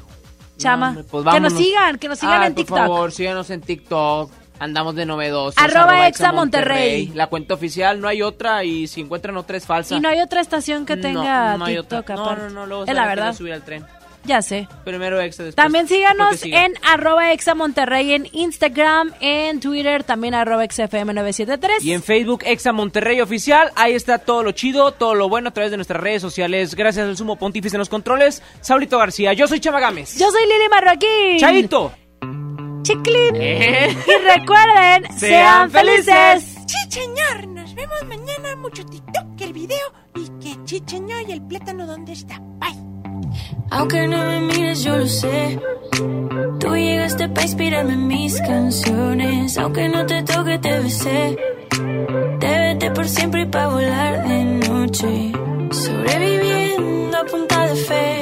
Chama, pues que nos sigan, que nos sigan Ay, en por TikTok. favor, síganos en TikTok. Andamos de novedosos. Arroba Exa Monterrey. La cuenta oficial, no hay otra. Y si encuentran otra es falsa. Y no hay otra estación que No, tenga no hay TikTok otra. No, aparte. no, no, luego es la verdad. subir al tren. Ya sé. Primero Exa, después. También síganos en arroba exa Monterrey en Instagram, en Twitter, también arroba XFM973. Y en Facebook, Exa Monterrey Oficial. Ahí está todo lo chido, todo lo bueno a través de nuestras redes sociales. Gracias al sumo pontífice en los controles, Saulito García. Yo soy Chama Gámez. Yo soy Lili Marroquín. Chaito. Chiclin. Eh. Y recuerden, sean, Sean felices. Chicheñor, nos vemos mañana. Mucho TikTok, el video. Y que chicheñor y el plátano, ¿dónde está? Bye. Aunque no me mires, yo lo sé. Tú llegaste para inspirarme en mis canciones. Aunque no te toque, te besé. Te vete por siempre y pa' volar de noche. Sobreviviendo a punta de fe.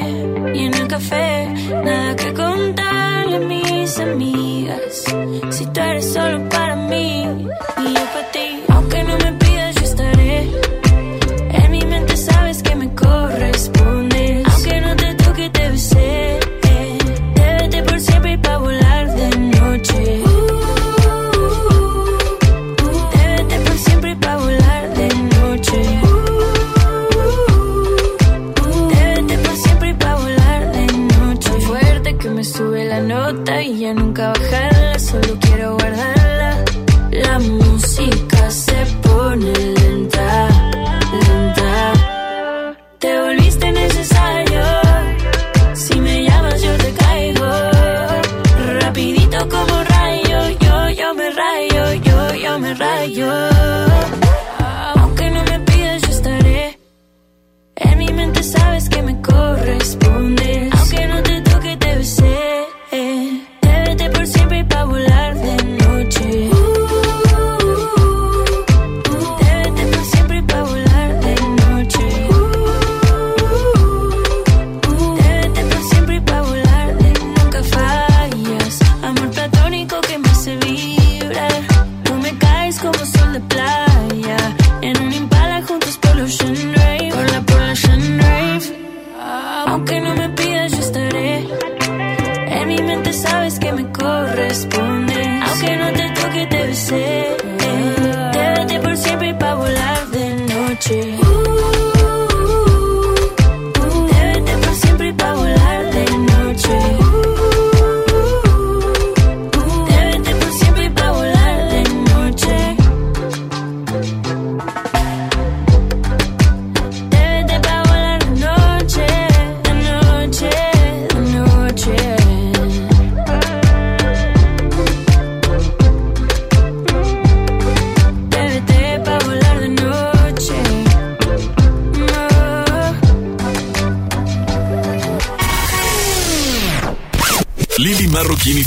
Y en el café, nada que contarle a mis amigas. Si tú eres solo para mí y yo para ti. Aunque no me pidas, yo estaré. En mi mente sabes que me corresponde. Y ya nunca bajarla. Solo quiero guardarla. La música se pone noche.